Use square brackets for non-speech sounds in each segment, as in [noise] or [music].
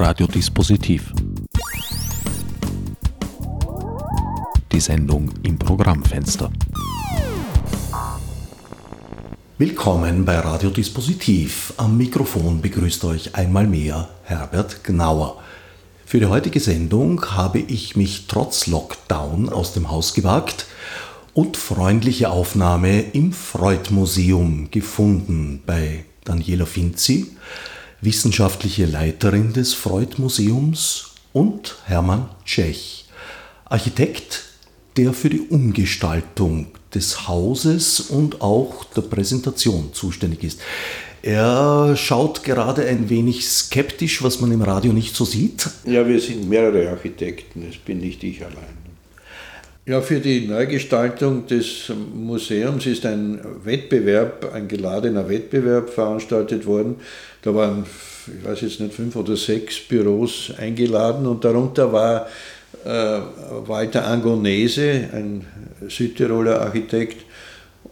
Radiodispositiv. Die Sendung im Programmfenster. Willkommen bei Radiodispositiv. Am Mikrofon begrüßt euch einmal mehr Herbert Gnauer. Für die heutige Sendung habe ich mich trotz Lockdown aus dem Haus gewagt und freundliche Aufnahme im Freud-Museum gefunden bei Daniela Finzi, wissenschaftliche Leiterin des Freud-Museums, und Hermann Tschech, Architekt, der für die Umgestaltung des Hauses und auch der Präsentation zuständig ist. Er schaut gerade ein wenig skeptisch, was man im Radio nicht so sieht. Ja, wir sind mehrere Architekten, es bin nicht ich allein. Ja, für die Neugestaltung des Museums ist ein Wettbewerb, ein geladener Wettbewerb veranstaltet worden. Da waren, ich weiß jetzt nicht, fünf oder sechs Büros eingeladen und darunter war äh, Walter Angonese, ein Südtiroler Architekt,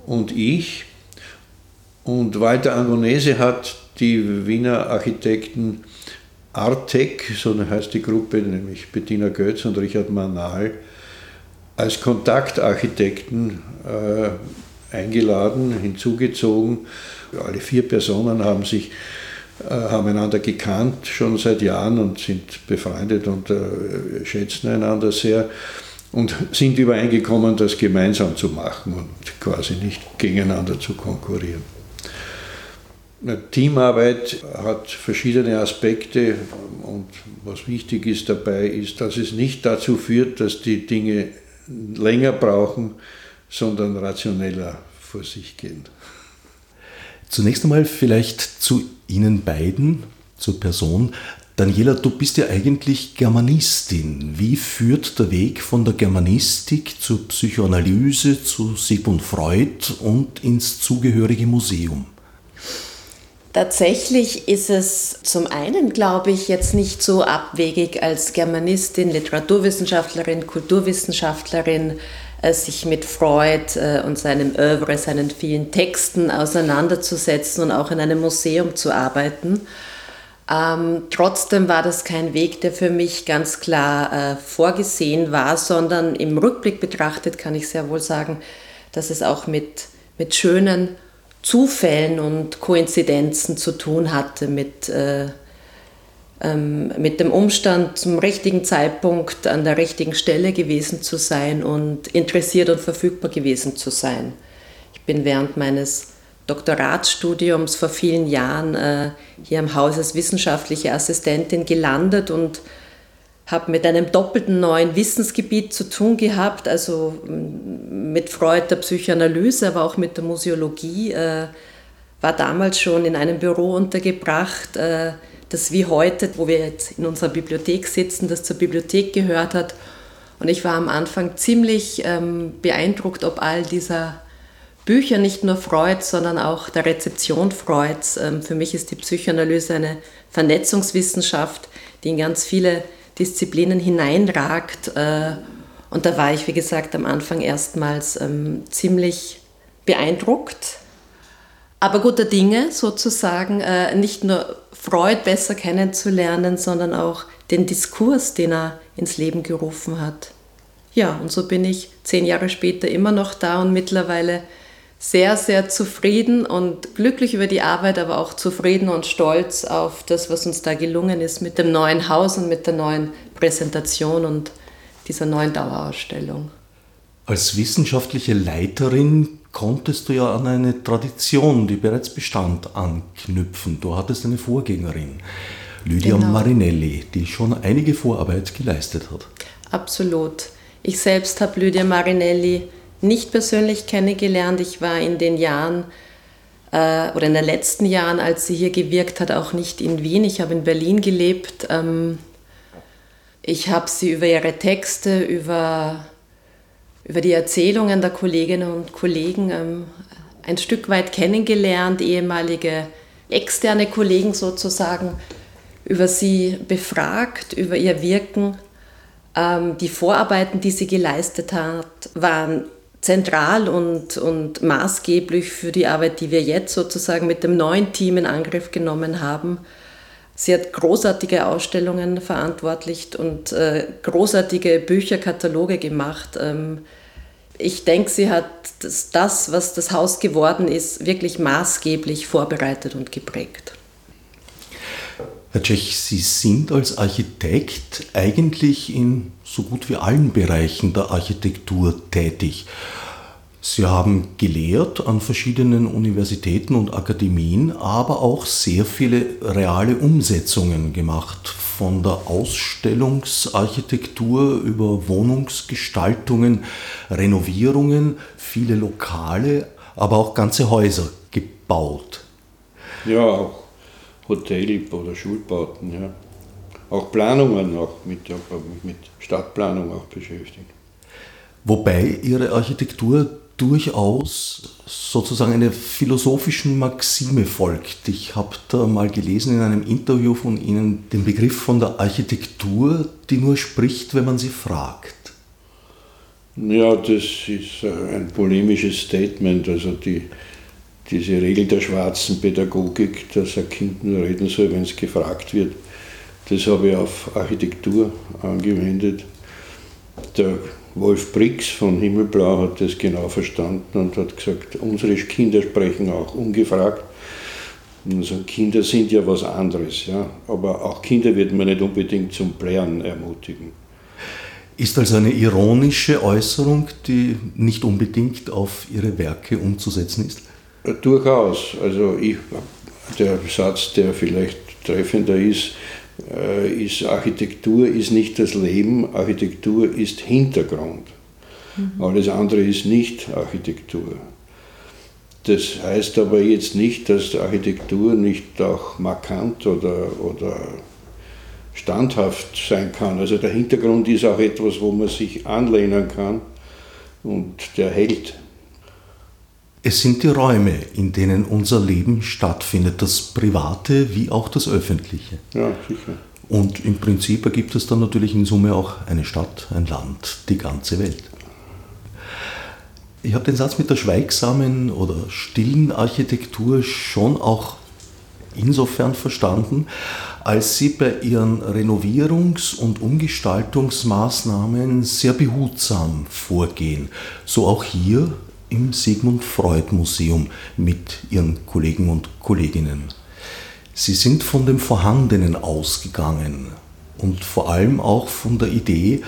und ich. Und Walter Angonese hat die Wiener Architekten Artec, so heißt die Gruppe, nämlich Bettina Götz und Richard Manal, als Kontaktarchitekten äh, eingeladen, hinzugezogen. Alle vier Personen haben sich haben einander gekannt schon seit Jahren und sind befreundet und äh, schätzen einander sehr und sind übereingekommen, das gemeinsam zu machen und quasi nicht gegeneinander zu konkurrieren. Teamarbeit hat verschiedene Aspekte und was wichtig ist dabei ist, dass es nicht dazu führt, dass die Dinge länger brauchen, sondern rationeller vor sich gehen. Zunächst einmal vielleicht zu Ihnen beiden, zur Person. Daniela, du bist ja eigentlich Germanistin. Wie führt der Weg von der Germanistik zur Psychoanalyse, zu Sigmund Freud und ins zugehörige Museum? Tatsächlich ist es zum einen, glaube ich, jetzt nicht so abwegig als Germanistin, Literaturwissenschaftlerin, Kulturwissenschaftlerin, sich mit Freud äh, und seinem Oeuvre, seinen vielen Texten auseinanderzusetzen und auch in einem Museum zu arbeiten. Ähm, trotzdem war das kein Weg, der für mich ganz klar äh, vorgesehen war, sondern im Rückblick betrachtet kann ich sehr wohl sagen, dass es auch mit, mit schönen Zufällen und Koinzidenzen zu tun hatte, mit, äh, mit dem Umstand, zum richtigen Zeitpunkt an der richtigen Stelle gewesen zu sein und interessiert und verfügbar gewesen zu sein. Ich bin während meines Doktoratsstudiums vor vielen Jahren äh, hier am Haus als wissenschaftliche Assistentin gelandet und habe mit einem doppelten neuen Wissensgebiet zu tun gehabt, also mm, mit Freud der Psychoanalyse, aber auch mit der Museologie. Äh, war damals schon in einem Büro untergebracht, äh, das wie heute, wo wir jetzt in unserer Bibliothek sitzen, das zur Bibliothek gehört hat. Und ich war am Anfang ziemlich ähm, beeindruckt, ob all dieser Bücher, nicht nur Freud, sondern auch der Rezeption Freuds. Ähm, für mich ist die Psychoanalyse eine Vernetzungswissenschaft, die in ganz viele Disziplinen hineinragt. Äh, und da war ich, wie gesagt, am Anfang erstmals ähm, ziemlich beeindruckt, aber guter Dinge sozusagen, äh, nicht nur Freud besser kennenzulernen, sondern auch den Diskurs, den er ins Leben gerufen hat. Ja, und so bin ich zehn Jahre später immer noch da und mittlerweile sehr, sehr zufrieden und glücklich über die Arbeit, aber auch zufrieden und stolz auf das, was uns da gelungen ist mit dem neuen Haus und mit der neuen Präsentation und dieser neuen Dauerausstellung. Als wissenschaftliche Leiterin konntest du ja an eine Tradition, die bereits bestand, anknüpfen. Du hattest eine Vorgängerin, Lydia genau. Marinelli, die schon einige Vorarbeit geleistet hat. Absolut. Ich selbst habe Lydia Marinelli nicht persönlich kennengelernt. Ich war in den Jahren äh, oder in den letzten Jahren, als sie hier gewirkt hat, auch nicht in Wien. Ich habe in Berlin gelebt. Ähm, ich habe sie über ihre Texte, über, über die Erzählungen der Kolleginnen und Kollegen ähm, ein Stück weit kennengelernt, ehemalige externe Kollegen sozusagen, über sie befragt, über ihr Wirken. Ähm, die Vorarbeiten, die sie geleistet hat, waren zentral und, und maßgeblich für die Arbeit, die wir jetzt sozusagen mit dem neuen Team in Angriff genommen haben. Sie hat großartige Ausstellungen verantwortlicht und äh, großartige Bücherkataloge gemacht. Ähm, ich denke, sie hat das, das, was das Haus geworden ist, wirklich maßgeblich vorbereitet und geprägt. Herr Tschech, Sie sind als Architekt eigentlich in so gut wie allen Bereichen der Architektur tätig. Sie haben gelehrt an verschiedenen Universitäten und Akademien, aber auch sehr viele reale Umsetzungen gemacht, von der Ausstellungsarchitektur über Wohnungsgestaltungen, Renovierungen, viele Lokale, aber auch ganze Häuser gebaut. Ja, auch Hotel- oder Schulbauten, ja. Auch Planungen, auch mit, mit Stadtplanung auch beschäftigt. Wobei Ihre Architektur durchaus sozusagen einer philosophischen Maxime folgt. Ich habe da mal gelesen in einem Interview von Ihnen den Begriff von der Architektur, die nur spricht, wenn man sie fragt. Ja, das ist ein polemisches Statement. Also die, diese Regel der schwarzen Pädagogik, dass ein Kind nur reden soll, wenn es gefragt wird, das habe ich auf Architektur angewendet. Der Wolf Brix von Himmelblau hat das genau verstanden und hat gesagt, unsere Kinder sprechen auch ungefragt. Also Kinder sind ja was anderes, ja. aber auch Kinder wird man nicht unbedingt zum Playern ermutigen. Ist also eine ironische Äußerung, die nicht unbedingt auf Ihre Werke umzusetzen ist? Durchaus. Also ich, der Satz, der vielleicht treffender ist, äh, ist Architektur ist nicht das Leben, Architektur ist Hintergrund. Mhm. Alles andere ist nicht Architektur. Das heißt aber jetzt nicht, dass Architektur nicht auch markant oder, oder standhaft sein kann. Also der Hintergrund ist auch etwas, wo man sich anlehnen kann und der hält. Es sind die Räume, in denen unser Leben stattfindet, das Private wie auch das Öffentliche. Ja, sicher. Und im Prinzip ergibt es dann natürlich in Summe auch eine Stadt, ein Land, die ganze Welt. Ich habe den Satz mit der schweigsamen oder stillen Architektur schon auch insofern verstanden, als Sie bei Ihren Renovierungs- und Umgestaltungsmaßnahmen sehr behutsam vorgehen. So auch hier im Sigmund Freud Museum mit ihren Kollegen und Kolleginnen. Sie sind von dem Vorhandenen ausgegangen und vor allem auch von der Idee,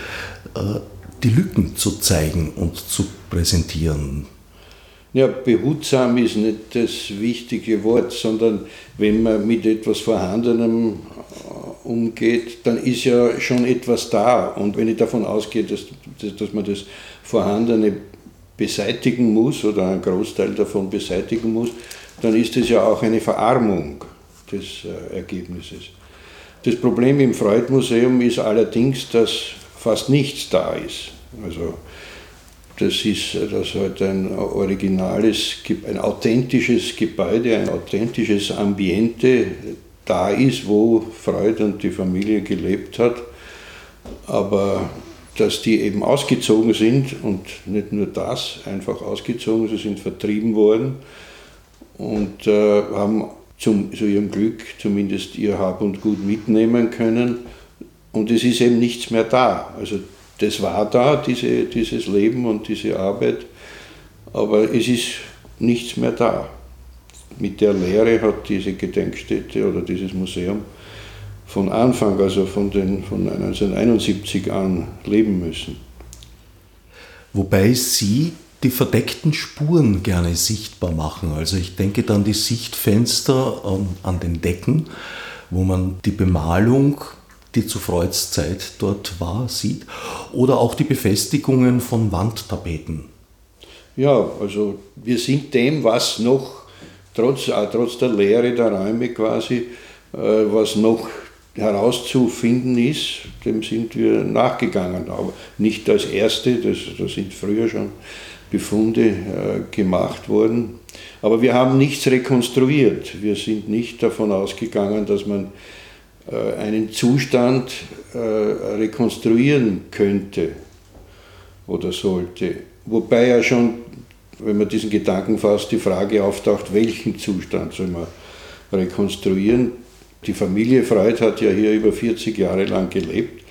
äh, die Lücken zu zeigen und zu präsentieren. Ja, behutsam ist nicht das wichtige Wort, sondern wenn man mit etwas Vorhandenem äh, umgeht, dann ist ja schon etwas da. Und wenn ich davon ausgehe, dass, dass man das Vorhandene beseitigen muss oder einen Großteil davon beseitigen muss, dann ist es ja auch eine Verarmung des äh, Ergebnisses. Das Problem im Freud-Museum ist allerdings, dass fast nichts da ist. Also das ist dass halt ein originales, ein authentisches Gebäude, ein authentisches Ambiente da ist, wo Freud und die Familie gelebt hat. Aber dass die eben ausgezogen sind und nicht nur das, einfach ausgezogen, sie sind vertrieben worden und äh, haben zum, zu ihrem Glück zumindest ihr Hab und Gut mitnehmen können und es ist eben nichts mehr da. Also das war da, diese, dieses Leben und diese Arbeit, aber es ist nichts mehr da. Mit der Lehre hat diese Gedenkstätte oder dieses Museum von Anfang, also von, den, von 1971 an leben müssen. Wobei Sie die verdeckten Spuren gerne sichtbar machen. Also ich denke dann die Sichtfenster an, an den Decken, wo man die Bemalung, die zu Freuds Zeit dort war, sieht, oder auch die Befestigungen von Wandtapeten. Ja, also wir sind dem, was noch, trotz, trotz der Leere der Räume quasi, äh, was noch herauszufinden ist, dem sind wir nachgegangen. Aber nicht als Erste, das, da sind früher schon Befunde äh, gemacht worden. Aber wir haben nichts rekonstruiert. Wir sind nicht davon ausgegangen, dass man äh, einen Zustand äh, rekonstruieren könnte oder sollte. Wobei ja schon, wenn man diesen Gedanken fasst, die Frage auftaucht, welchen Zustand soll man rekonstruieren Die Familie Freud hat ja hier über 40 Jahre lang gelebt.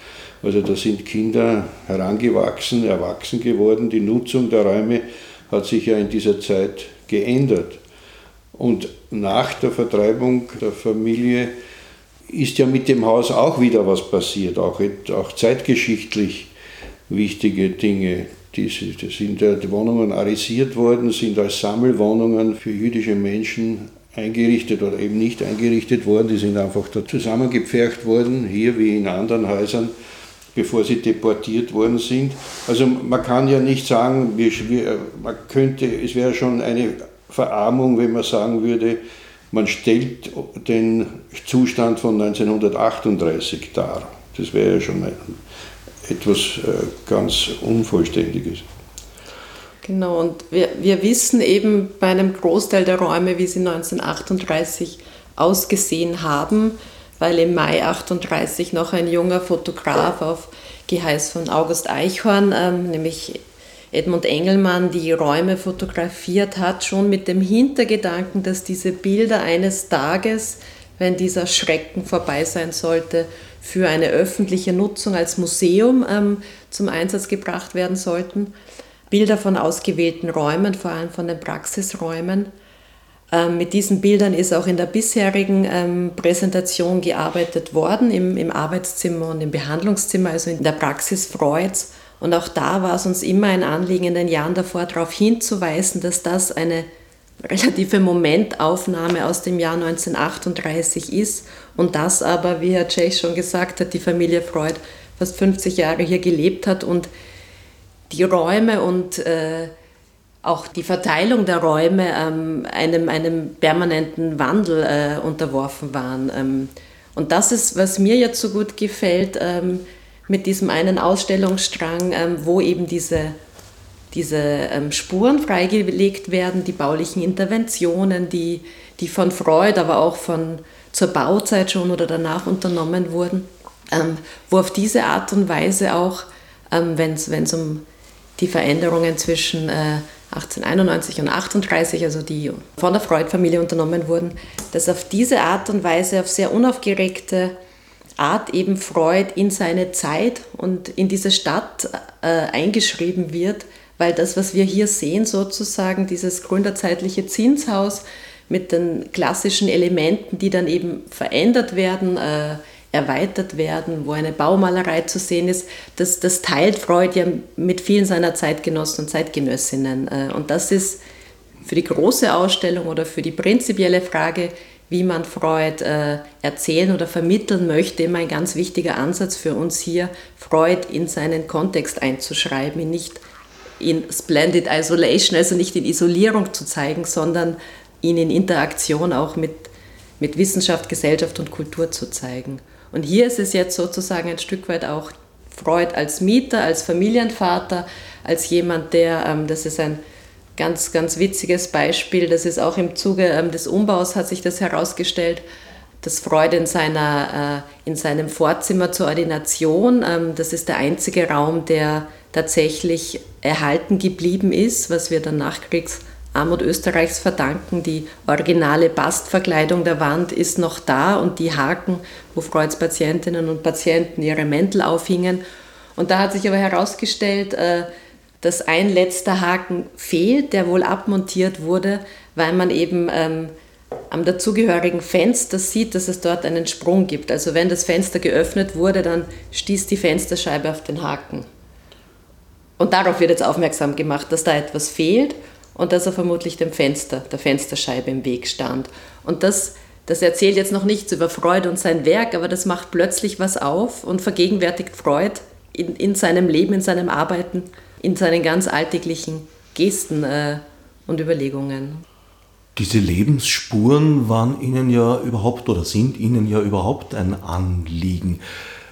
Also da sind Kinder herangewachsen, erwachsen geworden. Die Nutzung der Räume hat sich ja in dieser Zeit geändert. Und nach der Vertreibung der Familie ist ja mit dem Haus auch wieder was passiert, auch, auch zeitgeschichtlich wichtige Dinge. Die, sind die Wohnungen arisiert worden, sind als Sammelwohnungen für jüdische Menschen eingerichtet oder eben nicht eingerichtet worden. Die sind einfach da zusammengepfercht worden, hier wie in anderen Häusern, bevor sie deportiert worden sind. Also man kann ja nicht sagen, man könnte, es wäre schon eine Verarmung, wenn man sagen würde, man stellt den Zustand von 1938 dar. Das wäre ja schon etwas äh, ganz Unvollständiges. Genau, und wir, wir wissen eben bei einem Großteil der Räume, wie sie 1938 ausgesehen haben, weil im Mai 1938 noch ein junger Fotograf auf Geheiß von August Eichhorn, ähm, nämlich Edmund Engelmann, die Räume fotografiert hat, schon mit dem Hintergedanken, dass diese Bilder eines Tages, wenn dieser Schrecken vorbei sein sollte, für eine öffentliche Nutzung als Museum ähm, zum Einsatz gebracht werden sollten. Bilder von ausgewählten Räumen, vor allem von den Praxisräumen. Ähm, mit diesen Bildern ist auch in der bisherigen ähm, Präsentation gearbeitet worden, im, im Arbeitszimmer und im Behandlungszimmer, also in der Praxis Freuds. Und auch da war es uns immer ein Anliegen, in den Jahren davor darauf hinzuweisen, dass das eine relative Momentaufnahme aus dem Jahr 1938 ist und das aber, wie Herr Tschech schon gesagt hat, die Familie Freud fast 50 Jahre hier gelebt hat und die Räume und äh, auch die Verteilung der Räume ähm, einem, einem permanenten Wandel äh, unterworfen waren. Ähm, und das ist, was mir jetzt so gut gefällt, ähm, mit diesem einen Ausstellungsstrang, wo eben diese, diese Spuren freigelegt werden, die baulichen Interventionen, die, die von Freud, aber auch von zur Bauzeit schon oder danach unternommen wurden, wo auf diese Art und Weise auch, wenn es um die Veränderungen zwischen äh, 1891 und 38, also die von der Freud-Familie unternommen wurden, dass auf diese Art und Weise, auf sehr unaufgeregte Art eben Freud in seine Zeit und in diese Stadt äh, eingeschrieben wird, weil das, was wir hier sehen, sozusagen dieses gründerzeitliche Zinshaus mit den klassischen Elementen, die dann eben verändert werden, äh, erweitert werden, wo eine Baumalerei zu sehen ist, das, das teilt Freud ja mit vielen seiner Zeitgenossen und Zeitgenössinnen. Äh, und das ist für die große Ausstellung oder für die prinzipielle Frage, wie man Freud äh, erzählen oder vermitteln möchte, immer ein ganz wichtiger Ansatz für uns hier, Freud in seinen Kontext einzuschreiben, ihn nicht in Splendid Isolation, also nicht in Isolierung zu zeigen, sondern ihn in Interaktion auch mit, mit Wissenschaft, Gesellschaft und Kultur zu zeigen. Und hier ist es jetzt sozusagen ein Stück weit auch Freud als Mieter, als Familienvater, als jemand, der, ähm, das ist ein ganz, ganz witziges Beispiel. Das ist auch im Zuge ähm, des Umbaus hat sich das herausgestellt, dass Freud in, seiner, äh, in seinem Vorzimmer zur Ordination, ähm, das ist der einzige Raum, der tatsächlich erhalten geblieben ist, was wir dann Nachkriegsarmut Österreichs verdanken. Die originale Bastverkleidung der Wand ist noch da und die Haken, wo Freuds Patientinnen und Patienten ihre Mäntel aufhingen. Und da hat sich aber herausgestellt, äh, dass ein letzter Haken fehlt, der wohl abmontiert wurde, weil man eben ähm, am dazugehörigen Fenster sieht, dass es dort einen Sprung gibt. Also wenn das Fenster geöffnet wurde, dann stieß die Fensterscheibe auf den Haken. Und darauf wird jetzt aufmerksam gemacht, dass da etwas fehlt und dass er vermutlich dem Fenster, der Fensterscheibe im Weg stand. Und das, das erzählt jetzt noch nichts über Freud und sein Werk, aber das macht plötzlich was auf und vergegenwärtigt Freud in, in seinem Leben, in seinem Arbeiten in seinen ganz alltäglichen Gesten äh, und Überlegungen. Diese Lebensspuren waren Ihnen ja überhaupt oder sind Ihnen ja überhaupt ein Anliegen.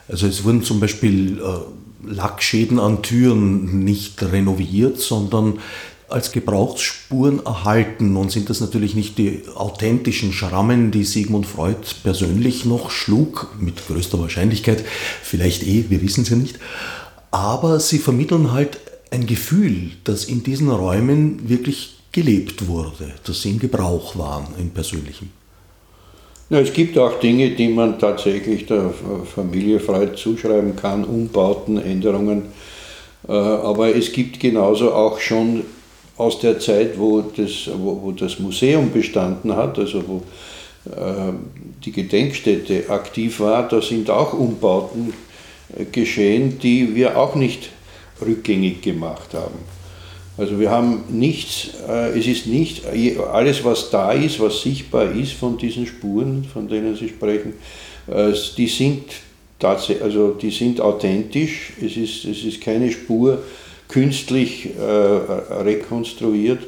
Also es wurden zum Beispiel äh, Lackschäden an Türen nicht renoviert, sondern als Gebrauchsspuren erhalten. Und sind das natürlich nicht die authentischen Schrammen, die Sigmund Freud persönlich noch schlug, mit größter Wahrscheinlichkeit, vielleicht eh, wir wissen es ja nicht. Aber sie vermitteln halt ein Gefühl, dass in diesen Räumen wirklich gelebt wurde, dass sie in Gebrauch waren, im persönlichen. Ja, es gibt auch Dinge, die man tatsächlich der Familie Freud zuschreiben kann, Umbauten, Änderungen. Äh, aber es gibt genauso auch schon aus der Zeit, wo das, wo, wo das Museum bestanden hat, also wo äh, die Gedenkstätte aktiv war, da sind auch Umbauten äh, geschehen, die wir auch nicht rückgängig gemacht haben. Also wir haben nichts, äh, es ist nicht, alles was da ist, was sichtbar ist von diesen Spuren, von denen Sie sprechen, äh, die sind also die sind authentisch, es ist, es ist keine Spur künstlich äh, rekonstruiert.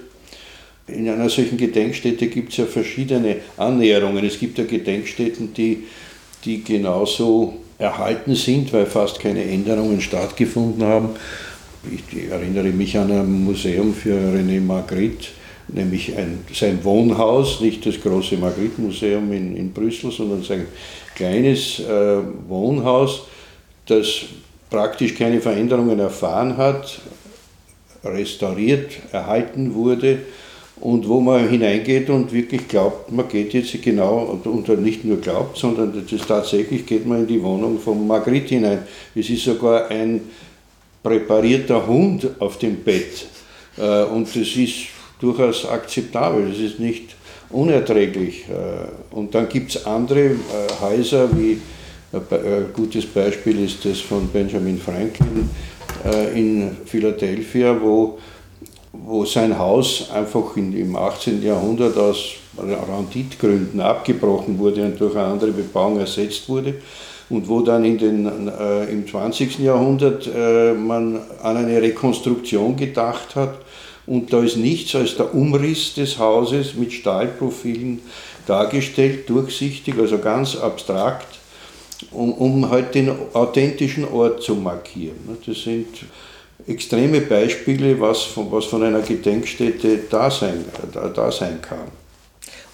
In einer solchen Gedenkstätte gibt es ja verschiedene Annäherungen. Es gibt ja Gedenkstätten, die, die genauso erhalten sind, weil fast keine Änderungen stattgefunden haben ich erinnere mich an ein Museum für René Magritte, nämlich ein, sein Wohnhaus, nicht das große Magritte-Museum in, in Brüssel, sondern sein kleines äh, Wohnhaus, das praktisch keine Veränderungen erfahren hat, restauriert, erhalten wurde und wo man hineingeht und wirklich glaubt, man geht jetzt genau, und nicht nur glaubt, sondern das ist tatsächlich geht man in die Wohnung von Magritte hinein. Es ist sogar ein präparierter Hund auf dem Bett. Äh, und das ist durchaus akzeptabel, das ist nicht unerträglich. Äh, und dann gibt es andere äh, Häuser, wie ein gutes Beispiel ist das von Benjamin Franklin in Philadelphia, wo, wo sein Haus einfach in, im 18. Jahrhundert aus Renditgründen abgebrochen wurde und durch eine andere Bebauung ersetzt wurde und wo dann in den, äh, im 20. Jahrhundert äh, man an eine Rekonstruktion gedacht hat und da ist nichts als der Umriss des Hauses mit Stahlprofilen dargestellt, durchsichtig, also ganz abstrakt, um, um halt den authentischen Ort zu markieren. Das sind extreme Beispiele, was von, was von einer Gedenkstätte da sein, da, da sein kann.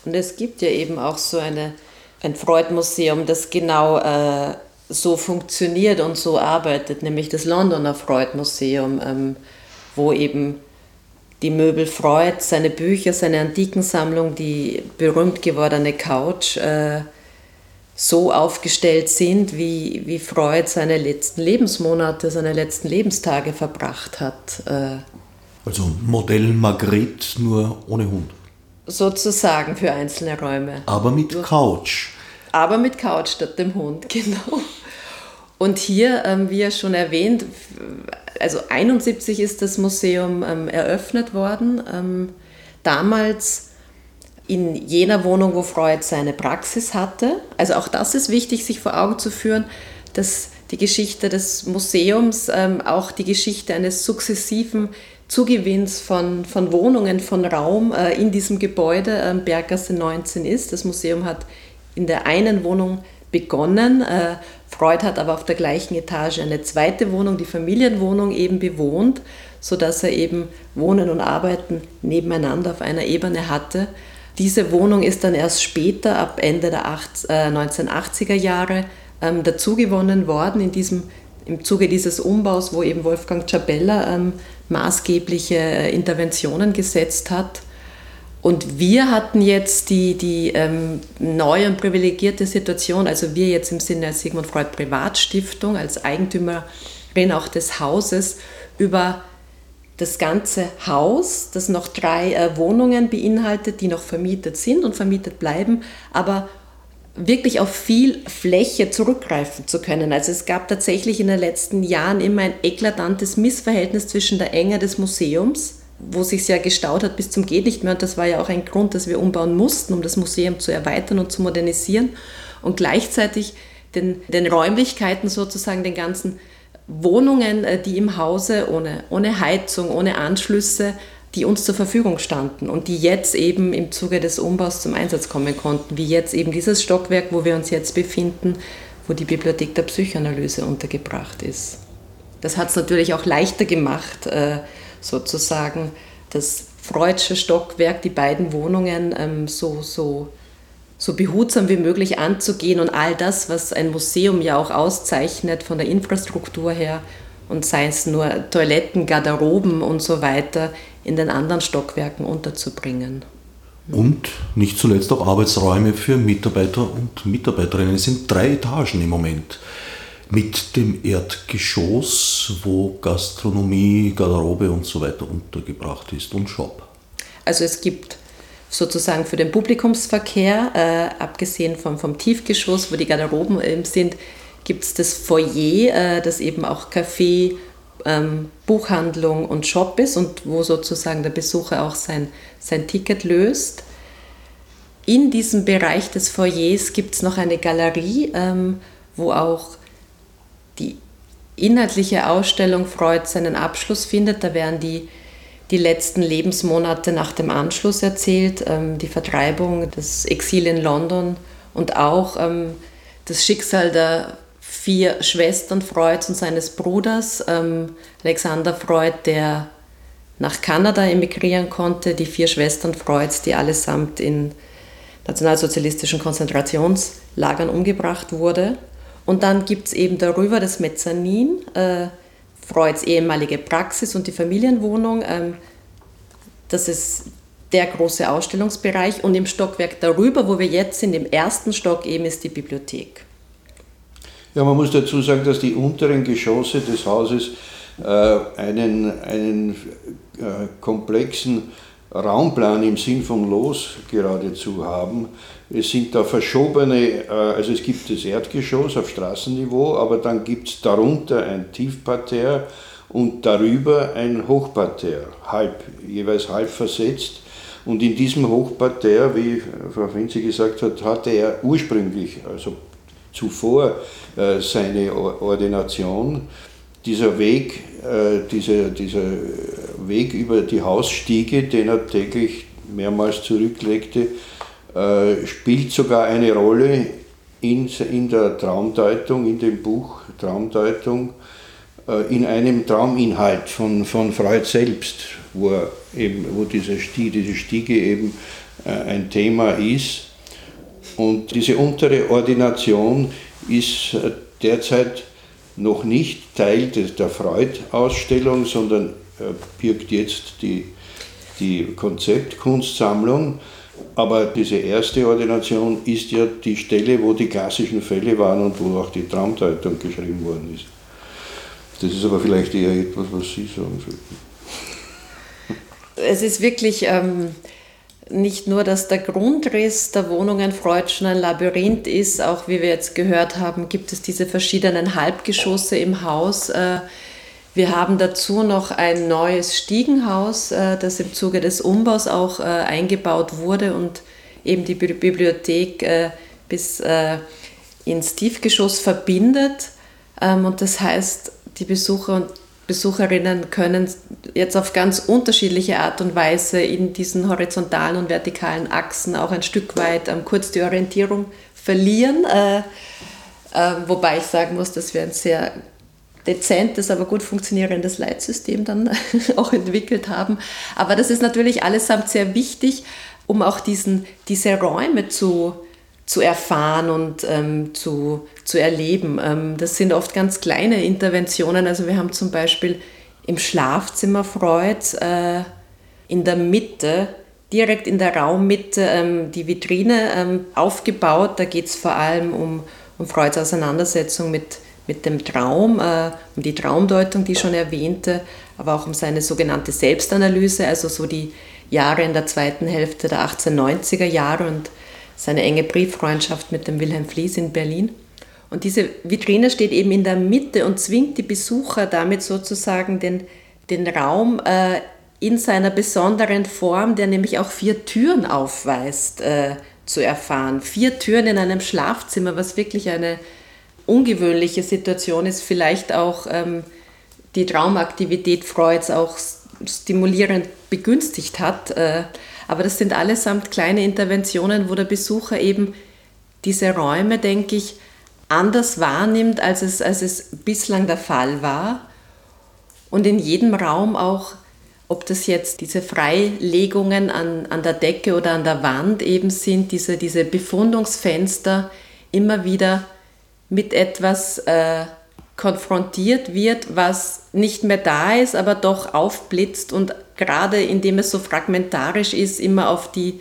Und es gibt ja eben auch so eine ein Freud-Museum, das genau äh, so funktioniert und so arbeitet, nämlich das Londoner Freud-Museum, ähm, wo eben die Möbel Freud, seine Bücher, seine Antikensammlung, die berühmt gewordene Couch, äh, so aufgestellt sind, wie, wie Freud seine letzten Lebensmonate, seine letzten Lebenstage verbracht hat. Äh. Also Modell Margret, nur ohne Hund. Sozusagen für einzelne Räume. Aber mit Couch aber mit Couch statt dem Hund, [laughs] genau. Und hier, ähm, wie ja schon erwähnt, also 71 ist das Museum ähm, eröffnet worden. Ähm, damals in jener Wohnung, wo Freud seine Praxis hatte. Also auch das ist wichtig, sich vor Augen zu führen, dass die Geschichte des Museums ähm, auch die Geschichte eines sukzessiven Zugewinns von, von Wohnungen, von Raum äh, in diesem Gebäude ähm, Berggasse 19 ist. Das Museum hat in der einen Wohnung begonnen. Äh, Freud hat aber auf der gleichen Etage eine zweite Wohnung, die Familienwohnung, eben bewohnt, sodass er eben Wohnen und Arbeiten nebeneinander auf einer Ebene hatte. Diese Wohnung ist dann erst später, ab Ende der 1980er Jahre, ähm, dazugewonnen worden in diesem, im Zuge dieses Umbaus, wo eben Wolfgang Ciabella ähm, maßgebliche äh, Interventionen gesetzt hat. Und wir hatten jetzt die, die ähm, neue und privilegierte Situation, also wir jetzt im Sinne der Sigmund Freud Privatstiftung als Eigentümerin auch des Hauses, über das ganze Haus, das noch drei äh, Wohnungen beinhaltet, die noch vermietet sind und vermietet bleiben, aber wirklich auf viel Fläche zurückgreifen zu können. Also es gab tatsächlich in den letzten Jahren immer ein eklatantes Missverhältnis zwischen der Enge des Museums, wo sich ja gestaut hat bis zum geht nicht mehr. Und das war ja auch ein Grund, dass wir umbauen mussten, um das Museum zu erweitern und zu modernisieren. Und gleichzeitig den, den Räumlichkeiten sozusagen, den ganzen Wohnungen, äh, die im Hause ohne, ohne Heizung, ohne Anschlüsse, die uns zur Verfügung standen und die jetzt eben im Zuge des Umbaus zum Einsatz kommen konnten, wie jetzt eben dieses Stockwerk, wo wir uns jetzt befinden, wo die Bibliothek der Psychoanalyse untergebracht ist. Das hat es natürlich auch leichter gemacht, äh, sozusagen das Freudsche Stockwerk, die beiden Wohnungen ähm, so, so, so behutsam wie möglich anzugehen und all das, was ein Museum ja auch auszeichnet von der Infrastruktur her und sei es nur Toiletten, Garderoben und so weiter, in den anderen Stockwerken unterzubringen. Und nicht zuletzt auch Arbeitsräume für Mitarbeiter und Mitarbeiterinnen. Es sind drei Etagen im Moment mit dem Erdgeschoss, wo Gastronomie, Garderobe und so weiter untergebracht ist und Shop. Also es gibt sozusagen für den Publikumsverkehr, äh, abgesehen vom, vom Tiefgeschoss, wo die Garderoben äh, sind, gibt es das Foyer, äh, das eben auch Café, ähm, Buchhandlung und Shop ist und wo sozusagen der Besucher auch sein, sein Ticket löst. In diesem Bereich des Foyers gibt es noch eine Galerie, ähm, wo auch die inhaltliche Ausstellung Freud seinen Abschluss findet. Da werden die, die letzten Lebensmonate nach dem Anschluss erzählt, ähm, die Vertreibung, das Exil in London und auch ähm, das Schicksal der vier Schwestern Freuds und seines Bruders, ähm, Alexander Freud, der nach Kanada emigrieren konnte, die vier Schwestern Freuds, die allesamt in nationalsozialistischen Konzentrationslagern umgebracht wurde. Und dann gibt es eben darüber das Mezzanin, äh, Freuds ehemalige Praxis und die Familienwohnung. Ähm, das ist der große Ausstellungsbereich. Und im Stockwerk darüber, wo wir jetzt sind, im ersten Stock eben ist die Bibliothek. Ja, man muss dazu sagen, dass die unteren Geschosse des Hauses äh, einen, einen äh, komplexen Raumplan im Sinn von Los geradezu haben. Es sind da verschobene, äh, also es gibt das Erdgeschoss auf Straßenniveau, aber dann gibt es darunter ein Tiefparterre und darüber ein Hochparterre, halb, jeweils halb versetzt. Und in diesem Hochparterre, wie Frau Vinzi gesagt hat, hatte er ursprünglich, also zuvor, äh, seine Ordination. Dieser Weg, äh, dieser, dieser Weg über die Hausstiege, den er täglich mehrmals zurücklegte, äh, spielt sogar eine Rolle in, der Traumdeutung, in dem Buch Traumdeutung, äh, in einem Trauminhalt von, von Freud selbst, wo, er eben, wo diese, Stiege, diese Stiege eben äh, ein Thema ist. Und diese untere Ordination ist derzeit noch nicht Teil der Freud-Ausstellung, sondern birgt jetzt die, die Konzeptkunstsammlung. Aber diese erste Ordination ist ja die Stelle, wo die klassischen Fälle waren und wo auch die Traumdeutung geschrieben worden ist. Das ist aber vielleicht eher etwas, was Sie sagen sollten. Es ist wirklich ähm, nicht nur, dass der Grundriss der Wohnungen Freud schon ein Labyrinth ist, auch wie wir jetzt gehört haben, gibt es diese verschiedenen Halbgeschosse im Haus. Äh, wir haben dazu noch ein neues Stiegenhaus, äh, das im Zuge des Umbaus auch äh, eingebaut wurde und eben die Bibliothek äh, bis ins Tiefgeschoss verbindet. Ähm, und das heißt, die Besucher und Besucherinnen können jetzt auf ganz unterschiedliche Art und Weise in diesen horizontalen und vertikalen Achsen auch ein Stück weit ähm, kurz die Orientierung verlieren. wobei ich sagen muss, dass wir ein sehr dezentes, aber gut funktionierendes Leitsystem dann [laughs] auch entwickelt haben. Aber das ist natürlich allesamt sehr wichtig, um auch diesen, diese Räume zu, zu erfahren und ähm, zu, zu erleben. Ähm, das sind oft ganz kleine Interventionen. Also wir haben zum Beispiel im Schlafzimmer Freud äh, in der Mitte, direkt in der Raummitte, ähm, die Vitrine ähm, aufgebaut. Da geht es vor allem um, um Freuds Auseinandersetzung mit mit dem Traum, äh, um die Traumdeutung, die ich schon erwähnte, aber auch um seine sogenannte Selbstanalyse, also so die Jahre in der zweiten Hälfte der 1890er Jahre und seine enge Brieffreundschaft mit dem Wilhelm Flies in Berlin. Und diese Vitrine steht eben in der Mitte und zwingt die Besucher damit sozusagen den, den Raum äh, in seiner besonderen Form, der nämlich auch vier Türen aufweist, äh, zu erfahren. Vier Türen in einem Schlafzimmer, was wirklich eine ungewöhnliche Situation ist, vielleicht auch ähm, die Traumaktivität Freuds auch stimulierend begünstigt hat. Äh, aber das sind allesamt kleine Interventionen, wo der Besucher eben diese Räume, denke ich, anders wahrnimmt, als es, als es bislang der Fall war. Und in jedem Raum auch, ob das jetzt diese Freilegungen an, an der Decke oder an der Wand eben sind, diese, diese Befundungsfenster immer wieder mit etwas äh, konfrontiert wird, was nicht mehr da ist, aber doch aufblitzt und gerade indem es so fragmentarisch ist, immer auf die,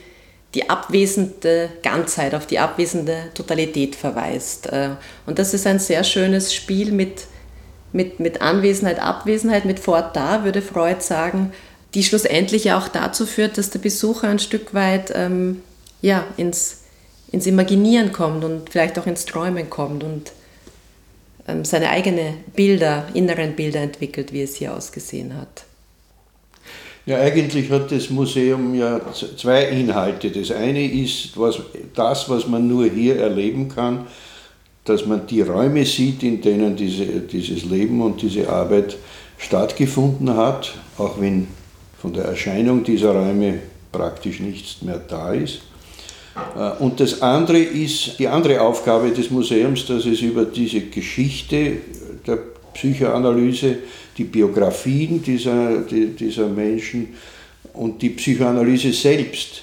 die abwesende Ganzheit, auf die abwesende Totalität verweist. Äh, und das ist ein sehr schönes Spiel mit, mit, mit Anwesenheit, Abwesenheit, mit Fort da, würde Freud sagen, die schlussendlich ja auch dazu führt, dass der Besucher ein Stück weit ähm, ja, ins, ins Imaginieren kommt und vielleicht auch ins Träumen kommt und ähm, seine eigenen Bilder, inneren Bilder entwickelt, wie es hier ausgesehen hat. Ja, eigentlich hat das Museum ja zwei Inhalte. Das eine ist was, das, was man nur hier erleben kann, dass man die Räume sieht, in denen diese, dieses Leben und diese Arbeit stattgefunden hat, auch wenn von der Erscheinung dieser Räume praktisch nichts mehr da ist. Äh, und das andere ist die andere Aufgabe des Museums, dass es über diese Geschichte der Psychoanalyse die Biografien dieser, dieser Menschen und die Psychoanalyse selbst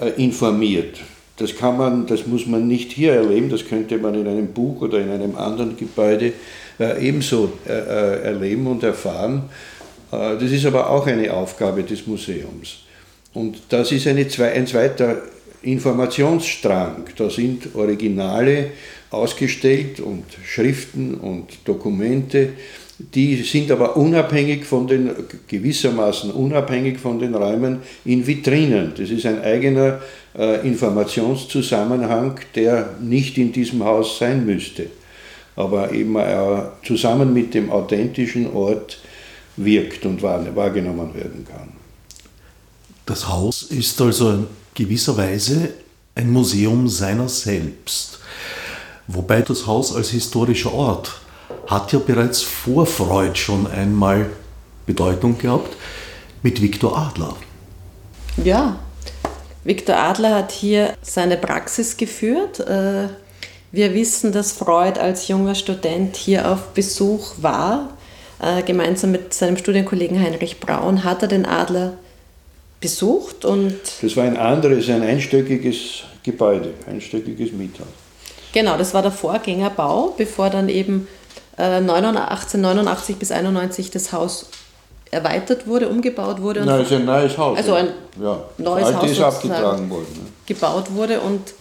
äh, informiert. Das kann man, das muss man nicht hier erleben, das könnte man in einem Buch oder in einem anderen Gebäude äh, ebenso erleben und erfahren. Das ist aber auch eine Aufgabe des Museums. Und das ist eine, ein zweiter Informationsstrang. Da sind Originale ausgestellt und Schriften und Dokumente, die sind aber unabhängig von den, gewissermaßen unabhängig von den Räumen in Vitrinen. Das ist ein eigener äh, Informationszusammenhang, der nicht in diesem Haus sein müsste, aber eben äh, zusammen mit dem authentischen Ort wirkt und wahrgenommen werden kann. Das Haus ist also in gewisser Weise ein Museum seiner selbst, wobei das Haus als historischer Ort hat ja bereits vor Freud schon einmal Bedeutung gehabt mit Viktor Adler. Ja, Viktor Adler hat hier seine Praxis geführt. Äh, wir wissen, dass Freud als junger Student hier auf Besuch war. Äh, gemeinsam mit seinem Studienkollegen Heinrich Braun hat er den Adler besucht und. Das war ein anderes, ein einstöckiges Gebäude, einstöckiges Miethaus. Genau, das war der Vorgängerbau, bevor dann eben 1889 bis 91 das Haus erweitert wurde, umgebaut wurde. Nein, ist ein neues Haus. Also ein ja. neues Haus ist abgetragen worden. Ne? gebaut wurde und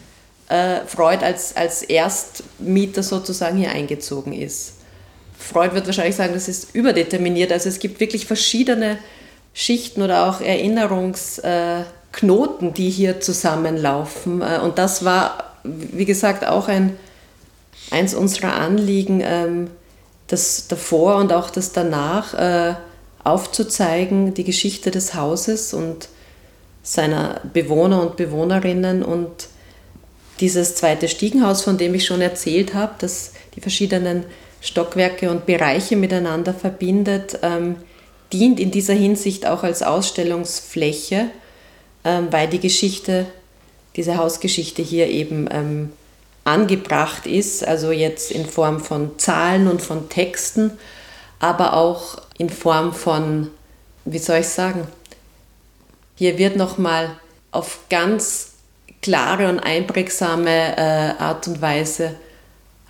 äh, Freud als, als Erstmieter sozusagen hier eingezogen ist. Freud wird wahrscheinlich sagen, das ist überdeterminiert. Also es gibt wirklich verschiedene Schichten oder auch Erinnerungsknoten, die hier zusammenlaufen. Äh, und das war, wie gesagt, auch ein, eins unserer Anliegen, ähm, das davor und auch das danach äh, aufzuzeigen, die Geschichte des Hauses und seiner Bewohner und Bewohnerinnen und dieses zweite Stiegenhaus, von dem ich schon erzählt habe, das die verschiedenen Stockwerke und Bereiche miteinander verbindet, ähm, dient in dieser Hinsicht auch als Ausstellungsfläche, ähm, weil die Geschichte, diese Hausgeschichte hier eben ähm, angebracht ist, also jetzt in Form von Zahlen und von Texten, aber auch in Form von, wie soll ich sagen, hier wird nochmal auf ganz klare und einprägsame äh, Art und Weise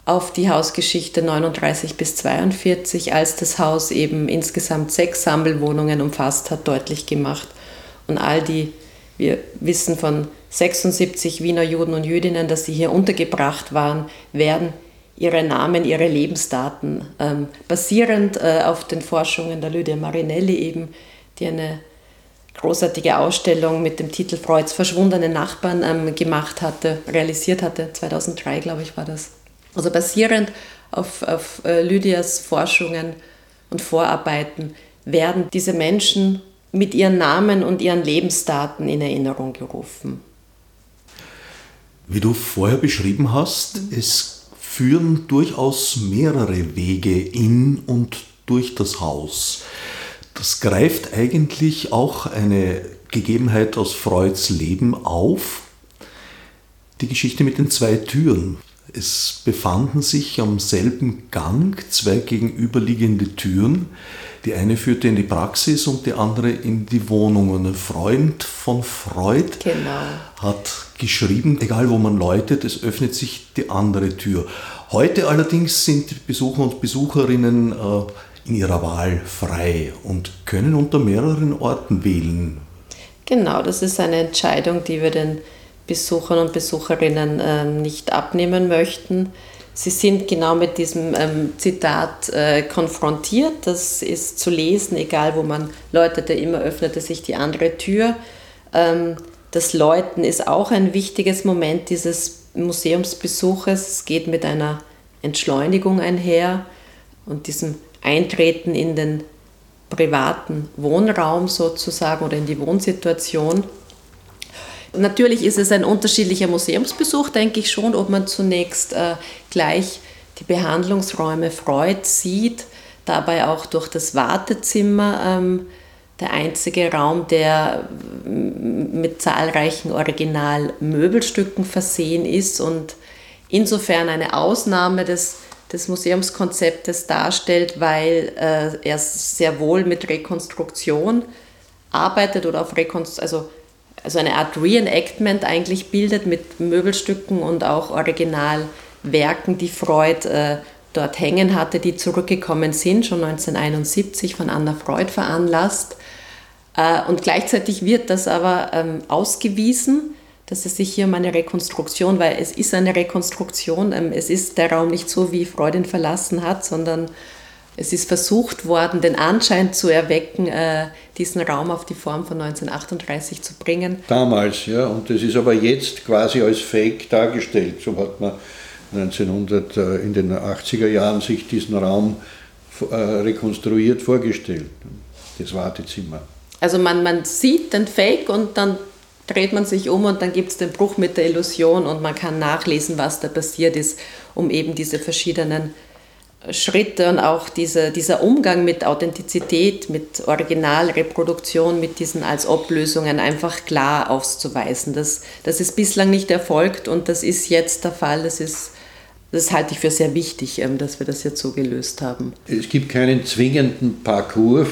auf die Hausgeschichte 39 bis 42, als das Haus eben insgesamt sechs Sammelwohnungen umfasst hat, deutlich gemacht. Und all die, wir wissen von 76 Wiener Juden und Jüdinnen, dass sie hier untergebracht waren, werden ihre Namen, ihre Lebensdaten ähm, basierend äh, auf den Forschungen der Lydia Marinelli eben, die eine großartige Ausstellung mit dem Titel Freuds verschwundene Nachbarn ähm, gemacht hatte, realisiert hatte, 2003 glaube ich war das. Also basierend auf, auf äh, Lydias Forschungen und Vorarbeiten werden diese Menschen mit ihren Namen und ihren Lebensdaten in Erinnerung gerufen. Wie du vorher beschrieben hast, es führen durchaus mehrere Wege in und durch das Haus. Das greift eigentlich auch eine Gegebenheit aus Freuds Leben auf. Die Geschichte mit den zwei Türen. Es befanden sich am selben Gang zwei gegenüberliegende Türen. Die eine führte in die Praxis und die andere in die Wohnung. Und ein Freund von Freud genau. hat geschrieben, egal wo man läutet, es öffnet sich die andere Tür. Heute allerdings sind Besucher und Besucherinnen äh, in ihrer Wahl frei und können unter mehreren Orten wählen. Genau, das ist eine Entscheidung, die wir den Besuchern und Besucherinnen ähm, nicht abnehmen möchten. Sie sind genau mit diesem ähm, Zitat äh, konfrontiert. Das ist zu lesen, egal wo man läutete, immer öffnete sich die andere Tür. Ähm, das Läuten ist auch ein wichtiges Moment dieses Museumsbesuches. Es geht mit einer Entschleunigung einher und diesem Eintreten in den privaten Wohnraum sozusagen oder in die Wohnsituation. Natürlich ist es ein unterschiedlicher Museumsbesuch, denke ich schon, ob man zunächst äh, gleich die Behandlungsräume Freud sieht, dabei auch durch das Wartezimmer ähm, der einzige Raum, der mit zahlreichen Originalmöbelstücken versehen ist und insofern eine Ausnahme des, des Museumskonzeptes darstellt, weil äh, er sehr wohl mit Rekonstruktion arbeitet oder auf Rekonstruktion, also also eine Art Reenactment eigentlich bildet mit Möbelstücken und auch Originalwerken, die Freud äh, dort hängen hatte, die zurückgekommen sind, schon 1971 von Anna Freud veranlasst. Äh, und gleichzeitig wird das aber ähm, ausgewiesen, dass es sich hier um eine Rekonstruktion, weil es ist eine Rekonstruktion, ähm, es ist der Raum nicht so, wie Freud ihn verlassen hat, sondern es ist versucht worden, den Anschein zu erwecken, äh, diesen Raum auf die Form von 1938 zu bringen. Damals, ja, und das ist aber jetzt quasi als Fake dargestellt. So hat man 1900 äh, in den 80er Jahren sich diesen Raum äh, rekonstruiert vorgestellt, das Wartezimmer. Also man, man sieht den Fake und dann dreht man sich um und dann gibt es den Bruch mit der Illusion und man kann nachlesen, was da passiert ist, um eben diese verschiedenen Schritte und auch diese, dieser Umgang mit Authentizität, mit Originalreproduktion, mit diesen als Oblösungen einfach klar auszuweisen. Das, das ist bislang nicht erfolgt und das ist jetzt der Fall. Das, ist, das halte ich für sehr wichtig, ähm, dass wir das jetzt so gelöst haben. Es gibt keinen zwingenden Parcours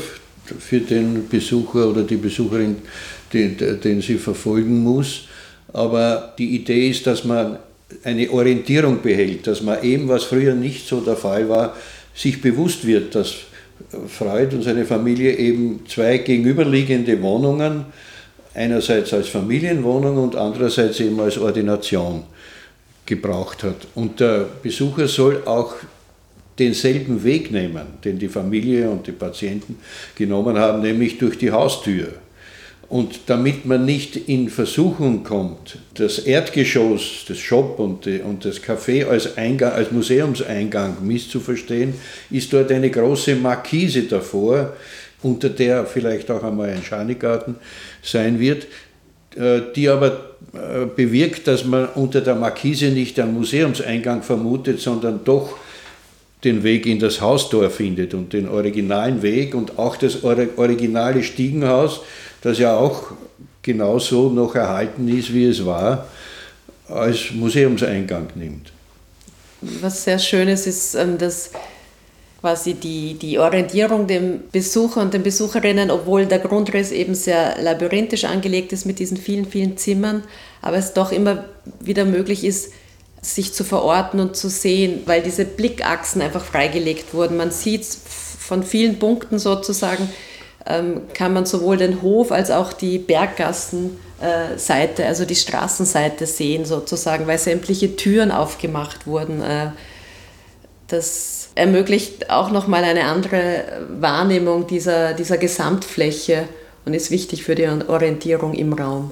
für den Besucher oder die Besucherin, den, den sie verfolgen muss. Aber die Idee ist, dass man eine Orientierung behält, dass man eben, was früher nicht so der Fall war, sich bewusst wird, dass Freud und seine Familie eben zwei gegenüberliegende Wohnungen, einerseits als Familienwohnung und andererseits eben als Ordination gebraucht hat. Und der Besucher soll auch denselben Weg nehmen, den die Familie und die Patienten genommen haben, nämlich durch die Haustür. Und damit man nicht in Versuchung kommt, das Erdgeschoss, das Shop und, die, und das Café als, Eingang, als Museumseingang misszuverstehen, ist dort eine große Markise davor, unter der vielleicht auch einmal ein Schanigarten sein wird, äh, die aber äh, bewirkt, dass man unter der Markise nicht einen Museumseingang vermutet, sondern doch den Weg in das Haustor findet und den originalen Weg und auch das originale Stiegenhaus, das ja auch genauso noch erhalten ist, wie es war, als Museumseingang nimmt. Was sehr schön ist, ist, ähm, dass quasi die, die Orientierung dem Besucher und den Besucherinnen, obwohl der Grundriss eben sehr labyrinthisch angelegt ist mit diesen vielen, vielen Zimmern, aber es doch immer wieder möglich ist, sich zu verorten und zu sehen, weil diese Blickachsen einfach freigelegt wurden. Man sieht von vielen Punkten sozusagen, ähm, kann man sowohl den Hof als auch die Berggassenseite, also die Straßenseite sehen sozusagen, weil sämtliche Türen aufgemacht wurden. Äh, das ermöglicht auch nochmal eine andere Wahrnehmung dieser, dieser Gesamtfläche und ist wichtig für die Orientierung im Raum.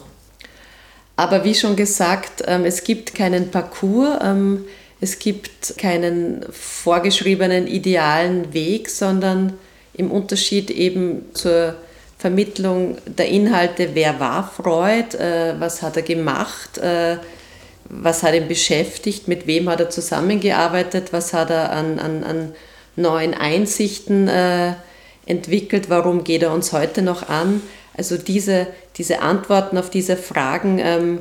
Aber wie schon gesagt, ähm, es gibt keinen Parcours, ähm, es gibt keinen vorgeschriebenen idealen Weg, sondern im Unterschied eben zur Vermittlung der Inhalte, wer war Freud, äh, was hat er gemacht, äh, was hat ihn beschäftigt, mit wem hat er zusammengearbeitet, was hat er an, an, an neuen Einsichten äh, entwickelt, warum geht er uns heute noch an. Also diese, diese Antworten auf diese Fragen ähm,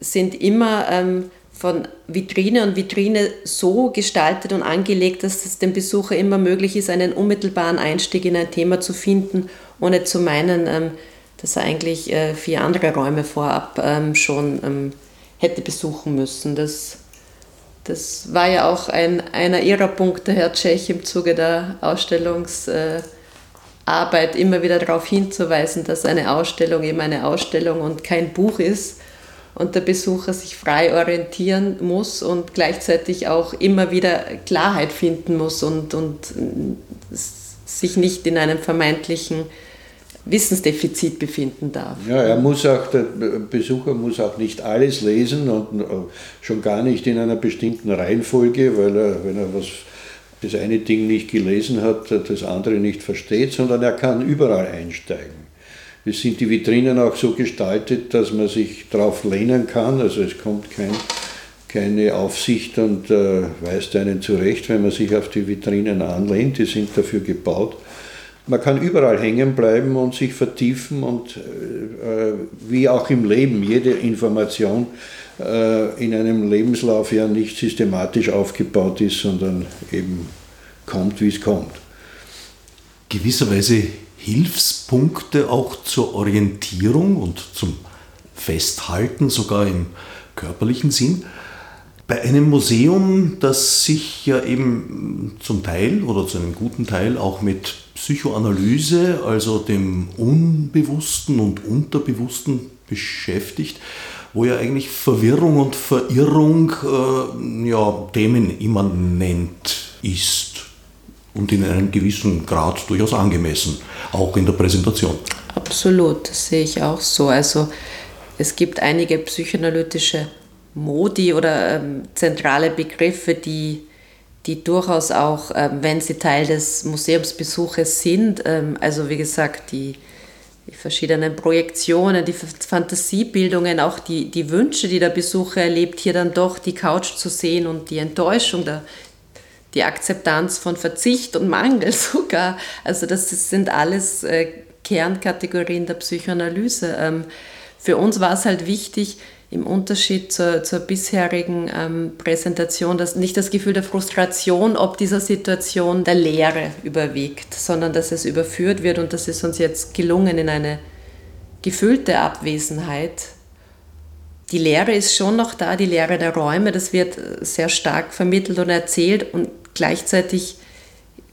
sind immer ähm, von Vitrine und Vitrine so gestaltet und angelegt, dass es dem Besucher immer möglich ist, einen unmittelbaren Einstieg in ein Thema zu finden, ohne zu meinen, ähm, dass er eigentlich äh, vier andere Räume vorab ähm, schon ähm, hätte besuchen müssen. Das, das war ja auch ein, einer Ihrer Punkte, Herr Tschech, im Zuge der Ausstellungsarbeit immer wieder darauf hinzuweisen, dass eine Ausstellung eben eine Ausstellung und kein Buch ist und der Besucher sich frei orientieren muss und gleichzeitig auch immer wieder Klarheit finden muss und, und sich nicht in einem vermeintlichen Wissensdefizit befinden darf. Ja, er muss auch, der Besucher muss auch nicht alles lesen und schon gar nicht in einer bestimmten Reihenfolge, weil er, wenn er was, das eine Ding nicht gelesen hat, das andere nicht versteht, sondern er kann überall einsteigen. Es sind die Vitrinen auch so gestaltet, dass man sich darauf lehnen kann, also es kommt kein, keine Aufsicht und äh, weist einen zurecht, wenn man sich auf die Vitrinen anlehnt, die sind dafür gebaut. Man kann überall hängen bleiben und sich vertiefen und äh, wie auch im Leben, jede Information äh, in einem Lebenslauf ja nicht systematisch aufgebaut ist, sondern eben kommt, wie es kommt. Gewisserweise Hilfspunkte auch zur Orientierung und zum Festhalten, sogar im körperlichen Sinn. Bei einem Museum, das sich ja eben zum Teil oder zu einem guten Teil auch mit Psychoanalyse, also dem Unbewussten und Unterbewussten beschäftigt, wo ja eigentlich Verwirrung und Verirrung äh, ja, themenimmanent ist und in einem gewissen Grad durchaus angemessen, auch in der Präsentation. Absolut, das sehe ich auch so. Also es gibt einige psychoanalytische Modi oder ähm, zentrale Begriffe, die die durchaus auch, ähm, wenn sie Teil des Museumsbesuches sind, ähm, also wie gesagt, die, die verschiedenen Projektionen, die Fantasiebildungen, auch die, die Wünsche, die der Besucher erlebt, hier dann doch die Couch zu sehen und die Enttäuschung, der, die Akzeptanz von Verzicht und Mangel [laughs] sogar. Also das sind alles äh, Kernkategorien der Psychoanalyse. Ähm, für uns war es halt wichtig, im Unterschied zur, zur bisherigen ähm, Präsentation dass nicht das Gefühl der Frustration ob dieser Situation der Leere überwiegt, sondern dass es überführt wird und das ist uns jetzt gelungen in eine gefüllte Abwesenheit. Die Lehre ist schon noch da, die Lehre der Räume, das wird sehr stark vermittelt und erzählt und gleichzeitig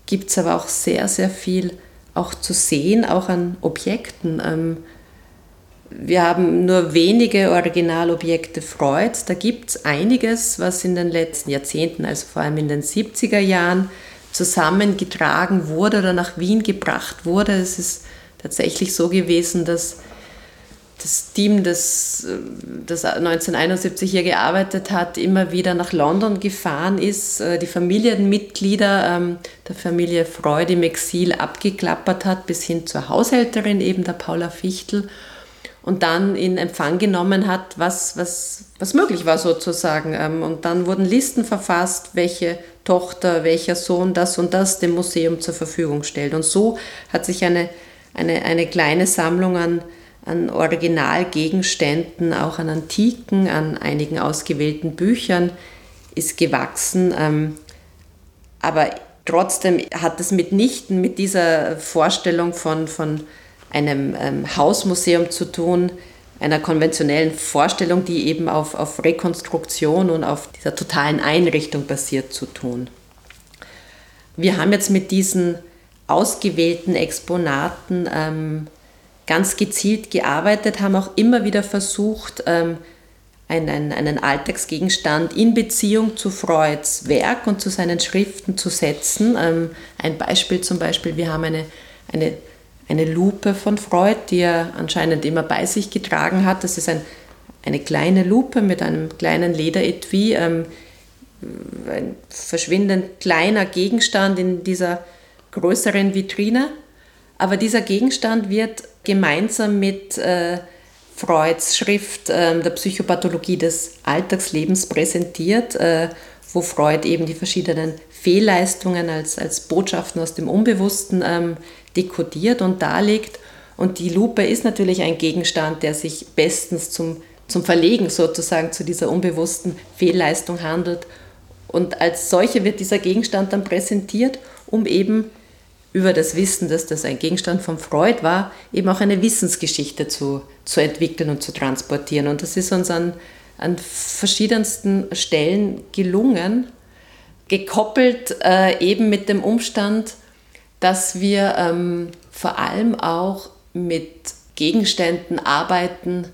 gibt es aber auch sehr, sehr viel auch zu sehen, auch an Objekten. Ähm, wir haben nur wenige Originalobjekte Freuds. Da gibt es einiges, was in den letzten Jahrzehnten, also vor allem in den 70er Jahren, zusammengetragen wurde oder nach Wien gebracht wurde. Es ist tatsächlich so gewesen, dass das Team, das, das 1971 hier gearbeitet hat, immer wieder nach London gefahren ist, äh, die Familienmitglieder ähm, der Familie Freud im Exil abgeklappert hat, bis hin zur Haushälterin eben der Paula Fichtel und dann in Empfang genommen hat, was, was, was möglich war sozusagen. Ähm, und dann wurden Listen verfasst, welche Tochter, welcher Sohn das und das dem Museum zur Verfügung stellt. Und so hat sich eine, eine, eine kleine Sammlung an, an Originalgegenständen, auch an Antiken, an einigen ausgewählten Büchern ist gewachsen. Ähm, aber trotzdem hat es mitnichten mit dieser Vorstellung von, von einem ähm, Hausmuseum zu tun, einer konventionellen Vorstellung, die eben auf, auf Rekonstruktion und auf dieser totalen Einrichtung basiert, zu tun. Wir haben jetzt mit diesen ausgewählten Exponaten ähm, ganz gezielt gearbeitet, haben auch immer wieder versucht, ähm, einen, einen Alltagsgegenstand in Beziehung zu Freuds Werk und zu seinen Schriften zu setzen. Ähm, ein Beispiel zum Beispiel, wir haben eine, eine eine Lupe von Freud, die er anscheinend immer bei sich getragen hat. Das ist ein, eine kleine Lupe mit einem kleinen Lederetui, ähm, ein verschwindend kleiner Gegenstand in dieser größeren Vitrine. Aber dieser Gegenstand wird gemeinsam mit äh, Freuds Schrift äh, der Psychopathologie des Alltagslebens präsentiert, äh, wo Freud eben die verschiedenen Fehlleistungen als, als Botschaften aus dem Unbewussten ähm, dekodiert und darlegt. Und die Lupe ist natürlich ein Gegenstand, der sich bestens zum, zum Verlegen sozusagen zu dieser unbewussten Fehlleistung handelt. Und als solche wird dieser Gegenstand dann präsentiert, um eben über das Wissen, dass das ein Gegenstand von Freud war, eben auch eine Wissensgeschichte zu, zu entwickeln und zu transportieren. Und das ist uns an, an verschiedensten Stellen gelungen, gekoppelt äh, eben mit dem Umstand, dass wir ähm, vor allem auch mit Gegenständen arbeiten,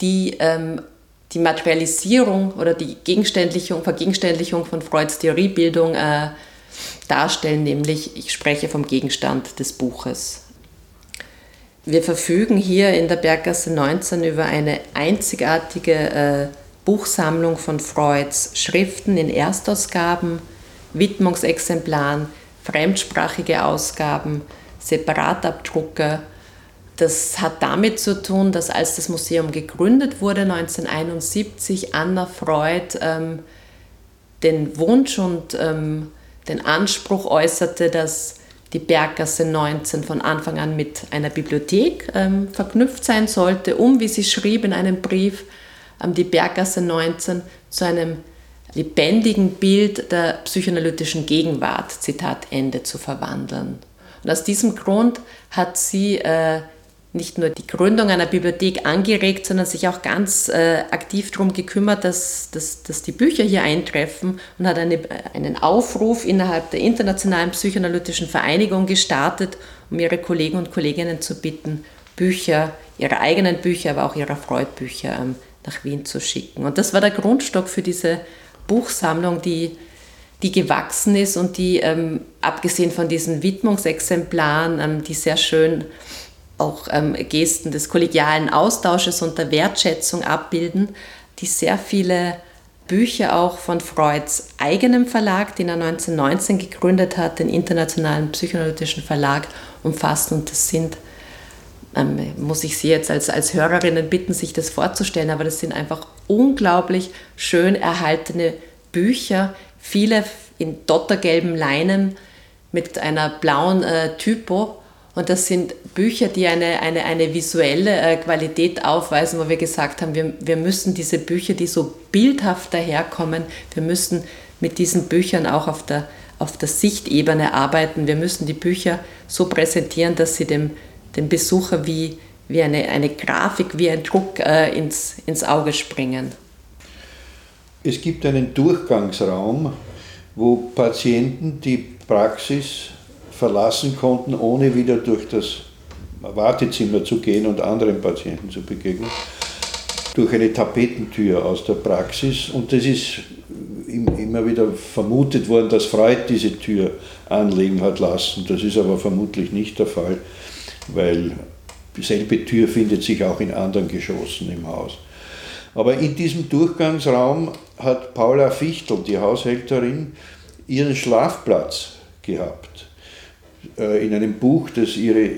die ähm, die Materialisierung oder die Gegenständlichung, Vergegenständlichung von Freuds Theoriebildung äh, darstellen, nämlich ich spreche vom Gegenstand des Buches. Wir verfügen hier in der Berggasse 19 über eine einzigartige äh, Buchsammlung von Freuds Schriften in Erstausgaben, Widmungsexemplaren, fremdsprachige Ausgaben, Separatabdrucke. Das hat damit zu tun, dass als das Museum gegründet wurde 1971, Anna Freud ähm, den Wunsch und ähm, den Anspruch äußerte, dass die Berggasse 19 von Anfang an mit einer Bibliothek ähm, verknüpft sein sollte, um, wie sie schrieb in einem Brief, ähm, die Berggasse 19 zu einem lebendigen Bild der psychoanalytischen Gegenwart, Zitat Ende, zu verwandeln. Und aus diesem Grund hat sie äh, nicht nur die Gründung einer Bibliothek angeregt, sondern sich auch ganz äh, aktiv darum gekümmert, dass, dass, dass die Bücher hier eintreffen und hat eine, einen Aufruf innerhalb der Internationalen Psychoanalytischen Vereinigung gestartet, um ihre Kollegen und Kolleginnen zu bitten, Bücher, ihre eigenen Bücher, aber auch ihre Freud-Bücher ähm, nach Wien zu schicken. Und das war der Grundstock für diese Buchsammlung, die, die gewachsen ist und die, ähm, abgesehen von diesen Widmungsexemplaren, ähm, die sehr schön auch ähm, Gesten des kollegialen Austausches und der Wertschätzung abbilden, die sehr viele Bücher auch von Freuds eigenem Verlag, den er 1919 gegründet hat, den Internationalen Psychoanalytischen Verlag, umfassen. Und das sind, ähm, muss ich Sie jetzt als, als Hörerinnen bitten, sich das vorzustellen, aber das sind einfach unglaublich schön erhaltene Bücher, viele in dottergelben Leinen mit einer blauen äh, Typo und das sind Bücher, die eine, eine, eine visuelle äh, Qualität aufweisen, wo wir gesagt haben, wir, wir müssen diese Bücher, die so bildhaft daherkommen, wir müssen mit diesen Büchern auch auf der, auf der Sichtebene arbeiten. Wir müssen die Bücher so präsentieren, dass sie dem, dem Besucher wie, wie eine, eine Grafik, wie ein Druck äh, ins, ins Auge springen. Es gibt einen Durchgangsraum, wo Patienten die Praxis verlassen konnten, ohne wieder durch das Wartezimmer zu gehen und anderen Patienten zu begegnen, durch eine Tapetentür aus der Praxis. Und das ist immer wieder vermutet worden, dass Freud diese Tür anlegen hat lassen. Das ist aber vermutlich nicht der Fall, weil dieselbe Tür findet sich auch in anderen Geschossen im Haus. Aber in diesem Durchgangsraum hat Paula Fichtel, die Haushälterin, ihren Schlafplatz gehabt. Äh, in einem Buch, das ihre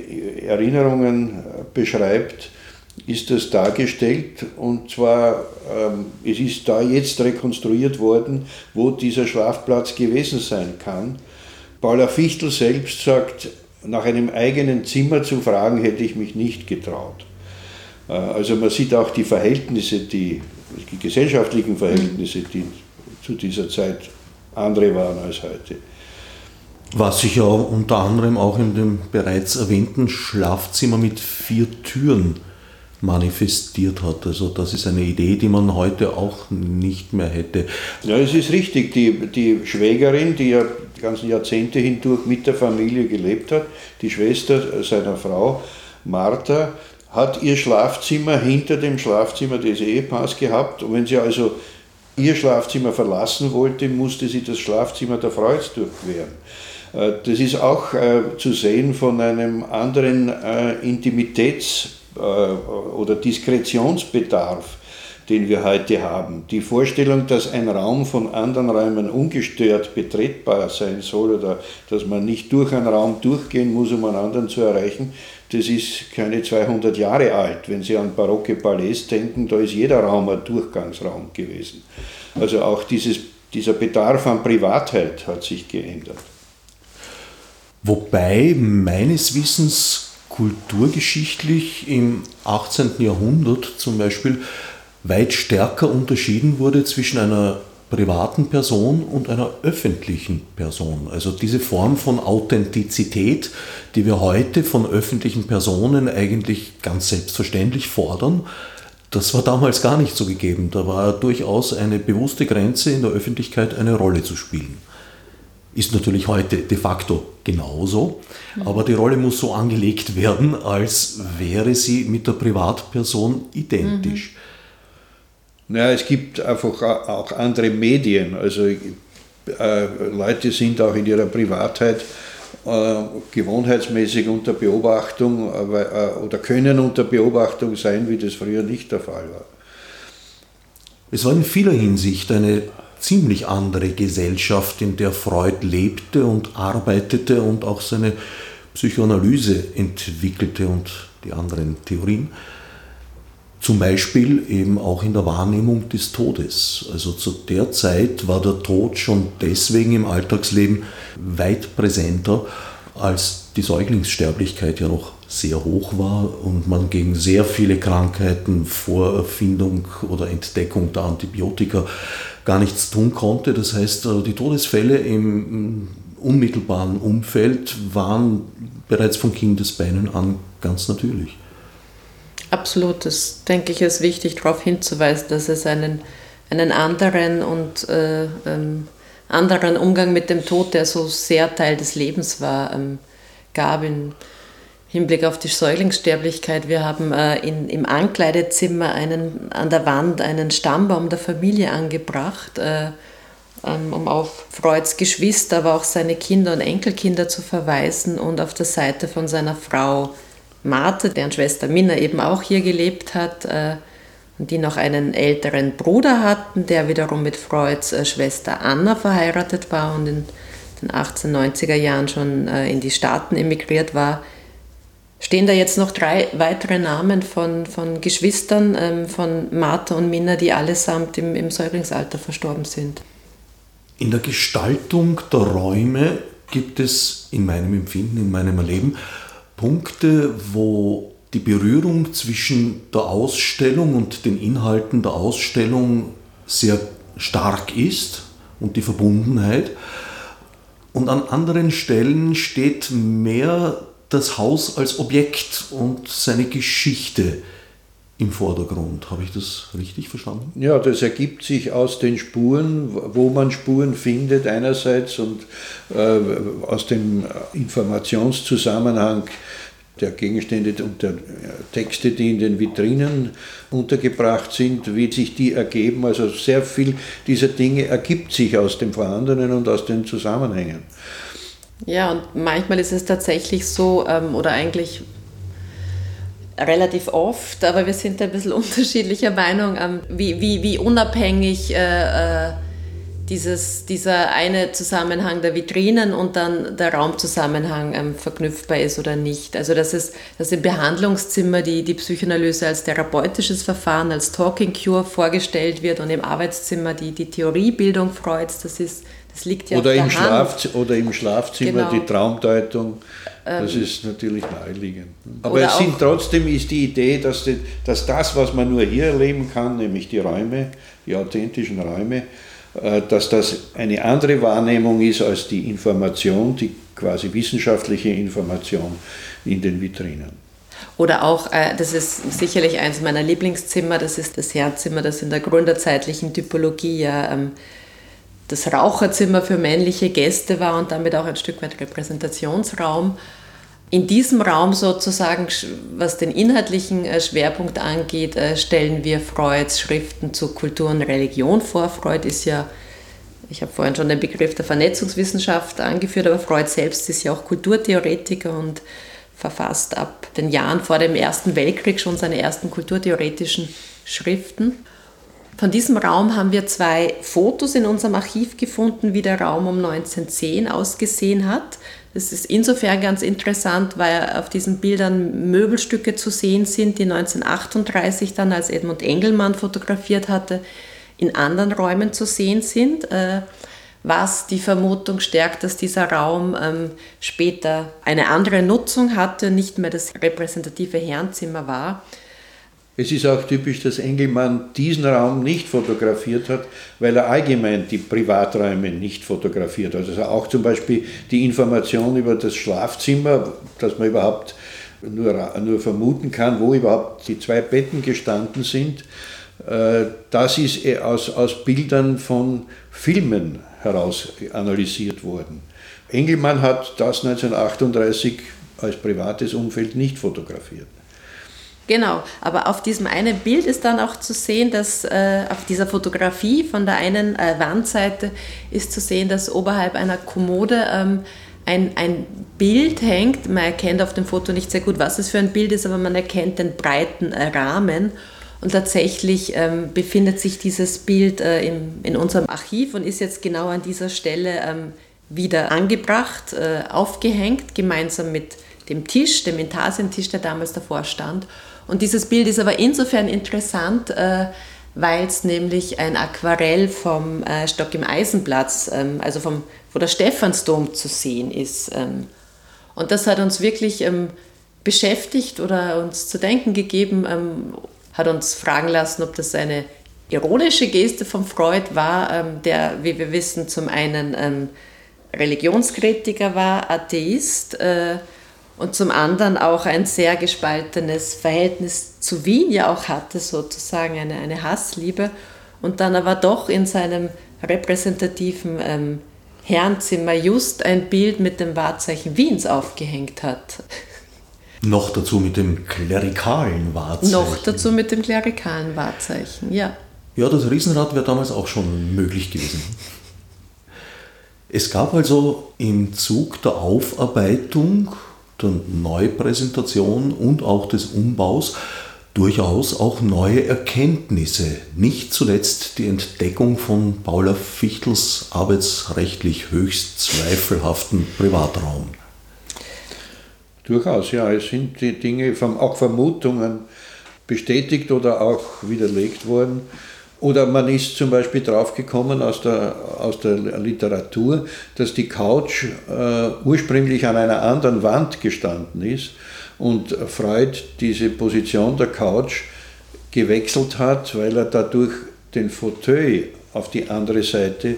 Erinnerungen äh, beschreibt, ist das dargestellt und zwar, ähm, es ist da jetzt rekonstruiert worden, wo dieser Schlafplatz gewesen sein kann. Paula Fichtel selbst sagt, nach einem eigenen Zimmer zu fragen, hätte ich mich nicht getraut. Äh, also man sieht auch die Verhältnisse, die, die gesellschaftlichen Verhältnisse, die zu dieser Zeit andere waren als heute. Was sich ja unter anderem auch in dem bereits erwähnten Schlafzimmer mit vier Türen manifestiert hat. Also das ist eine Idee, die man heute auch nicht mehr hätte. Ja, es ist richtig. Die, die Schwägerin, die ja die ganzen Jahrzehnte hindurch mit der Familie gelebt hat, die Schwester seiner Frau, Martha, hat ihr Schlafzimmer hinter dem Schlafzimmer des Ehepaars gehabt. Und wenn sie also ihr Schlafzimmer verlassen wollte, musste sie das Schlafzimmer der Freuds durchqueren. Äh, das ist auch äh, zu sehen von einem anderen äh, Intimitäts- oder Diskretionsbedarf, den wir heute haben. Die Vorstellung, dass ein Raum von anderen Räumen ungestört betretbar sein soll oder dass man nicht durch einen Raum durchgehen muss, um einen anderen zu erreichen, das ist keine 200 Jahre alt. Wenn Sie an barocke Palais denken, da ist jeder Raum ein Durchgangsraum gewesen. Also auch dieses, dieser Bedarf an Privatheit hat sich geändert. Wobei meines Wissens kulturgeschichtlich im 18. Jahrhundert zum Beispiel weit stärker unterschieden wurde zwischen einer privaten Person und einer öffentlichen Person. Also diese Form von Authentizität, die wir heute von öffentlichen Personen eigentlich ganz selbstverständlich fordern, das war damals gar nicht so gegeben. Da war durchaus eine bewusste Grenze in der Öffentlichkeit eine Rolle zu spielen. Ist natürlich heute de facto genauso, mhm. aber die Rolle muss so angelegt werden, als wäre sie mit der Privatperson identisch. Naja, es gibt einfach auch andere Medien. Also äh, Leute sind auch in ihrer Privatheit äh, gewohnheitsmäßig unter Beobachtung äh, oder können unter Beobachtung sein, wie das früher nicht der Fall war. Es war in vieler Hinsicht eine ziemlich andere Gesellschaft, in der Freud lebte und arbeitete und auch seine Psychoanalyse entwickelte und die anderen Theorien. Zum Beispiel eben auch in der Wahrnehmung des Todes. Also zu der Zeit war der Tod schon deswegen im Alltagsleben weit präsenter, als die Säuglingssterblichkeit ja noch sehr hoch war und man gegen sehr viele Krankheiten vor Erfindung oder Entdeckung der Antibiotika gar nichts tun konnte. Das heißt, äh, die Todesfälle im unmittelbaren Umfeld waren bereits von Kindesbeinen an ganz natürlich. Absolut, das denke ich ist wichtig darauf hinzuweisen, dass es einen, einen anderen und äh, ähm, anderen Umgang mit dem Tod, der so sehr Teil des Lebens war, ähm, gab im Hinblick auf die Säuglingssterblichkeit. Wir haben äh, in, im Ankleidezimmer einen, an der Wand einen Stammbaum der Familie angebracht, äh, ähm, um auf Freuds Geschwister, aber auch seine Kinder und Enkelkinder zu verweisen und auf der Seite von seiner Frau Marthe, deren Schwester Minna eben auch hier gelebt hat äh, und die noch einen älteren Bruder hatten, der wiederum mit Freuds äh, Schwester Anna verheiratet war und in den 1890er Jahren schon äh, in die Staaten emigriert war. Stehen da jetzt noch drei weitere Namen von, von Geschwistern ähm, von Martha und Minna, die allesamt im, im Säuglingsalter verstorben sind? In der Gestaltung der Räume gibt es in meinem Empfinden, in meinem Erleben Punkte, wo die Berührung zwischen der Ausstellung und den Inhalten der Ausstellung sehr stark ist und die Verbundenheit. Und an anderen Stellen steht mehr das Haus als Objekt und seine Geschichte im Vordergrund. Habe ich das richtig verstanden? Ja, das ergibt sich aus den Spuren, wo man Spuren findet einerseits und äh, aus dem Informationszusammenhang der Gegenstände und der Texte, die in den Vitrinen untergebracht sind, wie sich die ergeben. Also sehr viel dieser Dinge ergibt sich aus dem Vorhandenen und aus den Zusammenhängen. Ja, und manchmal ist es tatsächlich so, ähm, oder eigentlich relativ oft, aber wir sind ein bisschen [laughs] unterschiedlicher Meinung, ähm, wie, wie, wie unabhängig äh, äh, dieses, dieser eine Zusammenhang der Vitrinen und dann der Raumzusammenhang ähm, verknüpfbar ist oder nicht. Also dass, es, dass im Behandlungszimmer die, die Psychoanalyse als therapeutisches Verfahren, als Talking Cure vorgestellt wird und im Arbeitszimmer die, die Theoriebildung Freuds, das, ist, das liegt ja oder im Schlaf, Oder im Schlafzimmer genau. die Traumdeutung. Das ähm, ist natürlich naheliegend. Aber es sind trotzdem ist die Idee, dass, die, dass das, was man nur hier erleben kann, nämlich die Räume, die authentischen Räume, äh, dass das eine andere Wahrnehmung ist als die Information, die quasi wissenschaftliche Information in den Vitrinen. Oder auch, äh, das ist sicherlich eines meiner Lieblingszimmer, das ist das Herzzimmer, das in der gründerzeitlichen Typologie ja ähm, das Raucherzimmer für männliche Gäste war und damit auch ein Stück weit Repräsentationsraum. In diesem Raum sozusagen, was den inhaltlichen äh, Schwerpunkt angeht, äh, stellen wir Freuds Schriften zu Kultur und Religion vor. Freud ist ja, ich habe vorhin schon den Begriff der Vernetzungswissenschaft angeführt, aber Freud selbst ist ja auch Kulturtheoretiker und verfasst ab den Jahren vor dem Ersten Weltkrieg schon seine ersten kulturtheoretischen Schriften. Von diesem Raum haben wir zwei Fotos in unserem Archiv gefunden, wie der Raum um 1910 ausgesehen hat. Das ist insofern ganz interessant, weil auf diesen Bildern Möbelstücke zu sehen sind, die 1938 dann, als Edmund Engelmann fotografiert hatte, in anderen Räumen zu sehen sind, äh, was die Vermutung stärkt, dass dieser Raum ähm, später eine andere Nutzung hatte, nicht mehr das repräsentative Herrenzimmer war. Es ist auch typisch, dass Engelmann diesen Raum nicht fotografiert hat, weil er allgemein die Privaträume nicht fotografiert hat. Also auch zum Beispiel die Information über das Schlafzimmer, dass man überhaupt nur, nur vermuten kann, wo überhaupt die zwei Betten gestanden sind, äh, das ist aus, aus Bildern von Filmen heraus analysiert worden. Engelmann hat das 1938 als privates Umfeld nicht fotografiert. Genau, aber auf diesem einen Bild ist dann auch zu sehen, dass äh, auf dieser Fotografie von der einen äh, Wandseite ist zu sehen, dass oberhalb einer Kommode ähm, ein, ein Bild hängt. Man erkennt auf dem Foto nicht sehr gut, was es für ein Bild ist, aber man erkennt den breiten äh, Rahmen. Und tatsächlich ähm, befindet sich dieses Bild äh, im, in unserem Archiv und ist jetzt genau an dieser Stelle ähm, wieder angebracht, äh, aufgehängt, gemeinsam mit dem Tisch, dem Intarsientisch, der damals davor stand. Und dieses Bild ist aber insofern interessant, äh, weil es nämlich ein Aquarell vom äh, Stock im Eisenplatz, ähm, also vom, wo der Stephansdom zu sehen ist. Ähm. Und das hat uns wirklich ähm, beschäftigt oder uns zu denken gegeben, hat uns fragen lassen, ob das eine ironische Geste von Freud war, der, wie wir wissen, zum einen Religionskritiker war, Atheist, äh, und zum anderen auch ein sehr gespaltenes Verhältnis zu Wien ja auch hatte, sozusagen eine, eine Hassliebe und dann aber doch in seinem repräsentativen ähm, Herrenzimmer just ein Bild mit dem Wahrzeichen Wiens aufgehängt hat. Noch dazu mit dem klerikalen Wahrzeichen. Noch dazu mit dem klerikalen Wahrzeichen, ja. Ja, das Riesenrad wäre damals auch schon möglich gewesen. Es gab also im Zug der Aufarbeitung der Neupräsentation und auch des Umbaus durchaus auch neue Erkenntnisse, nicht zuletzt die Entdeckung von Paula Fichtels arbeitsrechtlich höchst zweifelhaften Privatraum. Durchaus, ja, es sind die Dinge, auch Vermutungen bestätigt oder auch widerlegt worden. Oder man ist zum Beispiel draufgekommen aus der, aus der Literatur, dass die Couch äh, ursprünglich an einer anderen Wand gestanden ist und Freud diese Position der Couch gewechselt hat, weil er dadurch den Fauteuil auf die andere Seite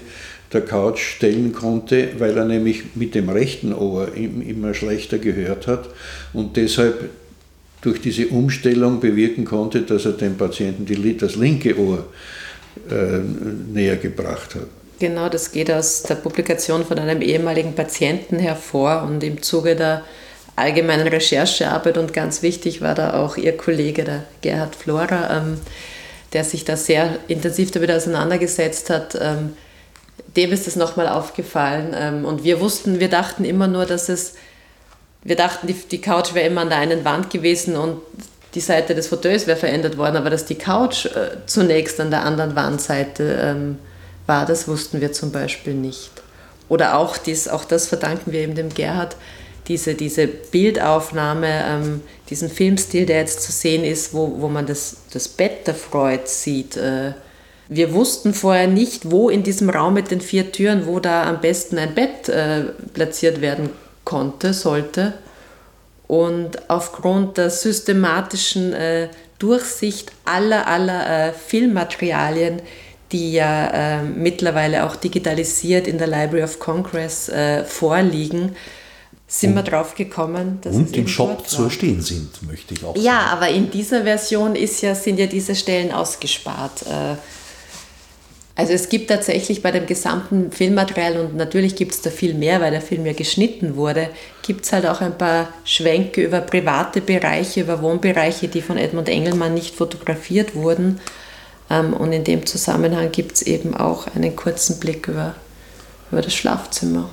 der Couch stellen konnte, weil er nämlich mit dem rechten Ohr immer schlechter gehört hat und deshalb durch diese Umstellung bewirken konnte, dass er dem Patienten die, das linke Ohr äh, näher gebracht hat. Genau, das geht aus der Publikation von einem ehemaligen Patienten hervor und im Zuge der allgemeinen Recherchearbeit und ganz wichtig war da auch Ihr Kollege, der Gerhard Flora, ähm, der sich da sehr intensiv damit auseinandergesetzt hat. Ähm, dem ist das nochmal aufgefallen ähm, und wir wussten, wir dachten immer nur, dass es wir dachten, die, die Couch wäre immer an der einen Wand gewesen und die Seite des Fauteuils wäre verändert worden, aber dass die Couch äh, zunächst an der anderen Wandseite ähm, war, das wussten wir zum Beispiel nicht. Oder auch, dies, auch das verdanken wir eben dem Gerhard, diese, diese Bildaufnahme, ähm, diesen Filmstil, der jetzt zu sehen ist, wo, wo man das, das Bett der Freud sieht. Äh, wir wussten vorher nicht, wo in diesem Raum mit den vier Türen, wo da am besten ein Bett äh, platziert werden konnte, sollte. Und aufgrund der systematischen äh, Durchsicht aller, aller äh, Filmmaterialien, die ja äh, mittlerweile auch digitalisiert in der Library of Congress äh, vorliegen, sind und, wir drauf gekommen, dass und im Shop zu erstehen sind, möchte ich auch ja, sagen. Ja, aber in dieser Version ist ja, sind ja diese Stellen ausgespart. Also es gibt tatsächlich bei dem gesamten Filmmaterial und natürlich gibt es da viel mehr, weil der Film ja geschnitten wurde, gibt es halt auch ein paar Schwenke über private Bereiche, über Wohnbereiche, die von Edmund Engelmann nicht fotografiert wurden. Ähm, und in dem Zusammenhang gibt es eben auch einen kurzen Blick über, über das Schlafzimmer.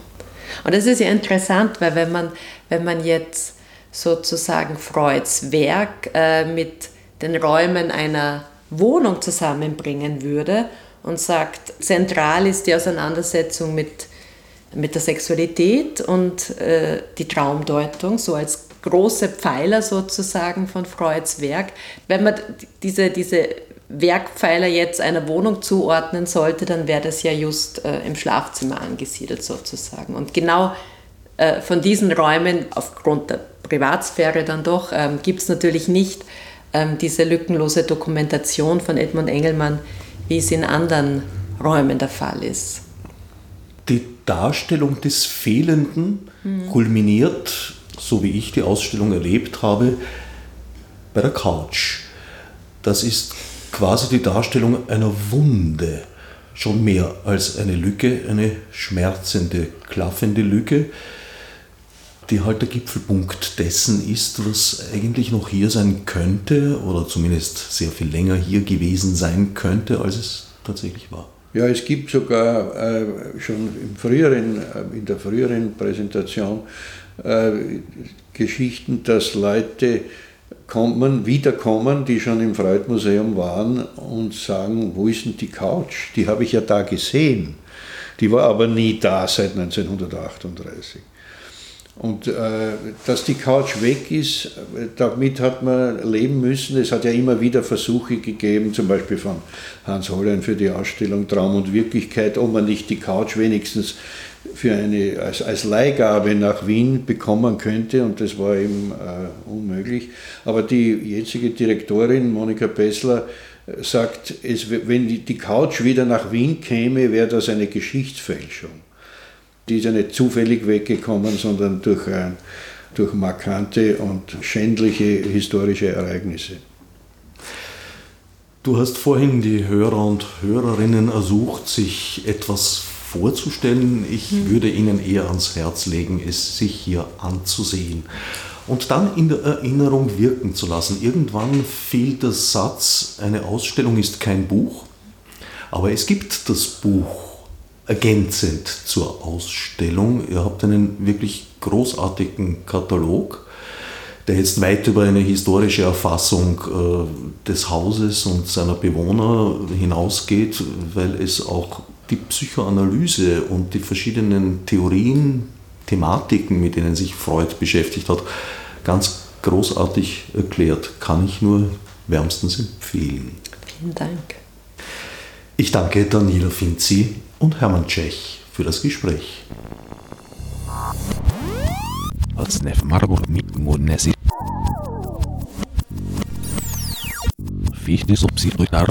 Und das ist ja interessant, weil wenn man, wenn man jetzt sozusagen Freuds Werk äh, mit den Räumen einer Wohnung zusammenbringen würde und sagt, zentral ist die Auseinandersetzung mit, mit der Sexualität und äh, die Traumdeutung, so als große Pfeiler sozusagen von Freuds Werk. Wenn man diese, diese Werkpfeiler jetzt einer Wohnung zuordnen sollte, dann wäre das ja just äh, im Schlafzimmer angesiedelt sozusagen. Und genau äh, von diesen Räumen, aufgrund der Privatsphäre dann doch, ähm, gibt es natürlich nicht ähm, diese lückenlose Dokumentation von Edmund Engelmann, wie es in anderen Räumen der Fall ist. Die Darstellung des Fehlenden mhm. kulminiert, so wie ich die Ausstellung erlebt habe, bei der Couch. Das ist quasi die Darstellung einer Wunde, schon mehr als eine Lücke, eine schmerzende, klaffende Lücke. Die halt der Gipfelpunkt dessen ist, was eigentlich noch hier sein könnte oder zumindest sehr viel länger hier gewesen sein könnte, als es tatsächlich war. Ja, es gibt sogar äh, schon im früheren, äh, in der früheren Präsentation äh, Geschichten, dass Leute kommen, wiederkommen, die schon im Freud-Museum waren und sagen, wo ist denn die Couch? Die habe ich ja da gesehen. Die war aber nie da seit 1938. Und äh, dass die Couch weg ist, damit hat man leben müssen. Es hat ja immer wieder Versuche gegeben, zum Beispiel von Hans Hollein für die Ausstellung Traum und Wirklichkeit, ob man nicht die Couch wenigstens für eine, als, als Leihgabe nach Wien bekommen könnte und das war eben äh, unmöglich. Aber die jetzige Direktorin Monika Pessler sagt, es, wenn die Couch wieder nach Wien käme, wäre das eine Geschichtsfälschung. Die ist ja nicht zufällig weggekommen, sondern durch, äh, durch markante und schändliche historische Ereignisse. Du hast vorhin die Hörer und Hörerinnen ersucht, sich etwas vorzustellen. Ich hm. würde Ihnen eher ans Herz legen, es sich hier anzusehen und dann in der Erinnerung wirken zu lassen. Irgendwann fehlt der Satz, eine Ausstellung ist kein Buch, aber es gibt das Buch ergänzend zur Ausstellung. Ihr habt einen wirklich großartigen Katalog, der jetzt weit über eine historische Erfassung äh, des Hauses und seiner Bewohner hinausgeht, weil es auch die Psychoanalyse und die verschiedenen Theorien, Thematiken, mit denen sich Freud beschäftigt hat, ganz großartig erklärt. Kann ich nur wärmstens empfehlen. Vielen Dank. Ich danke Daniela Finzi und Hermann Tschech für das Gespräch. Fichte subsidiar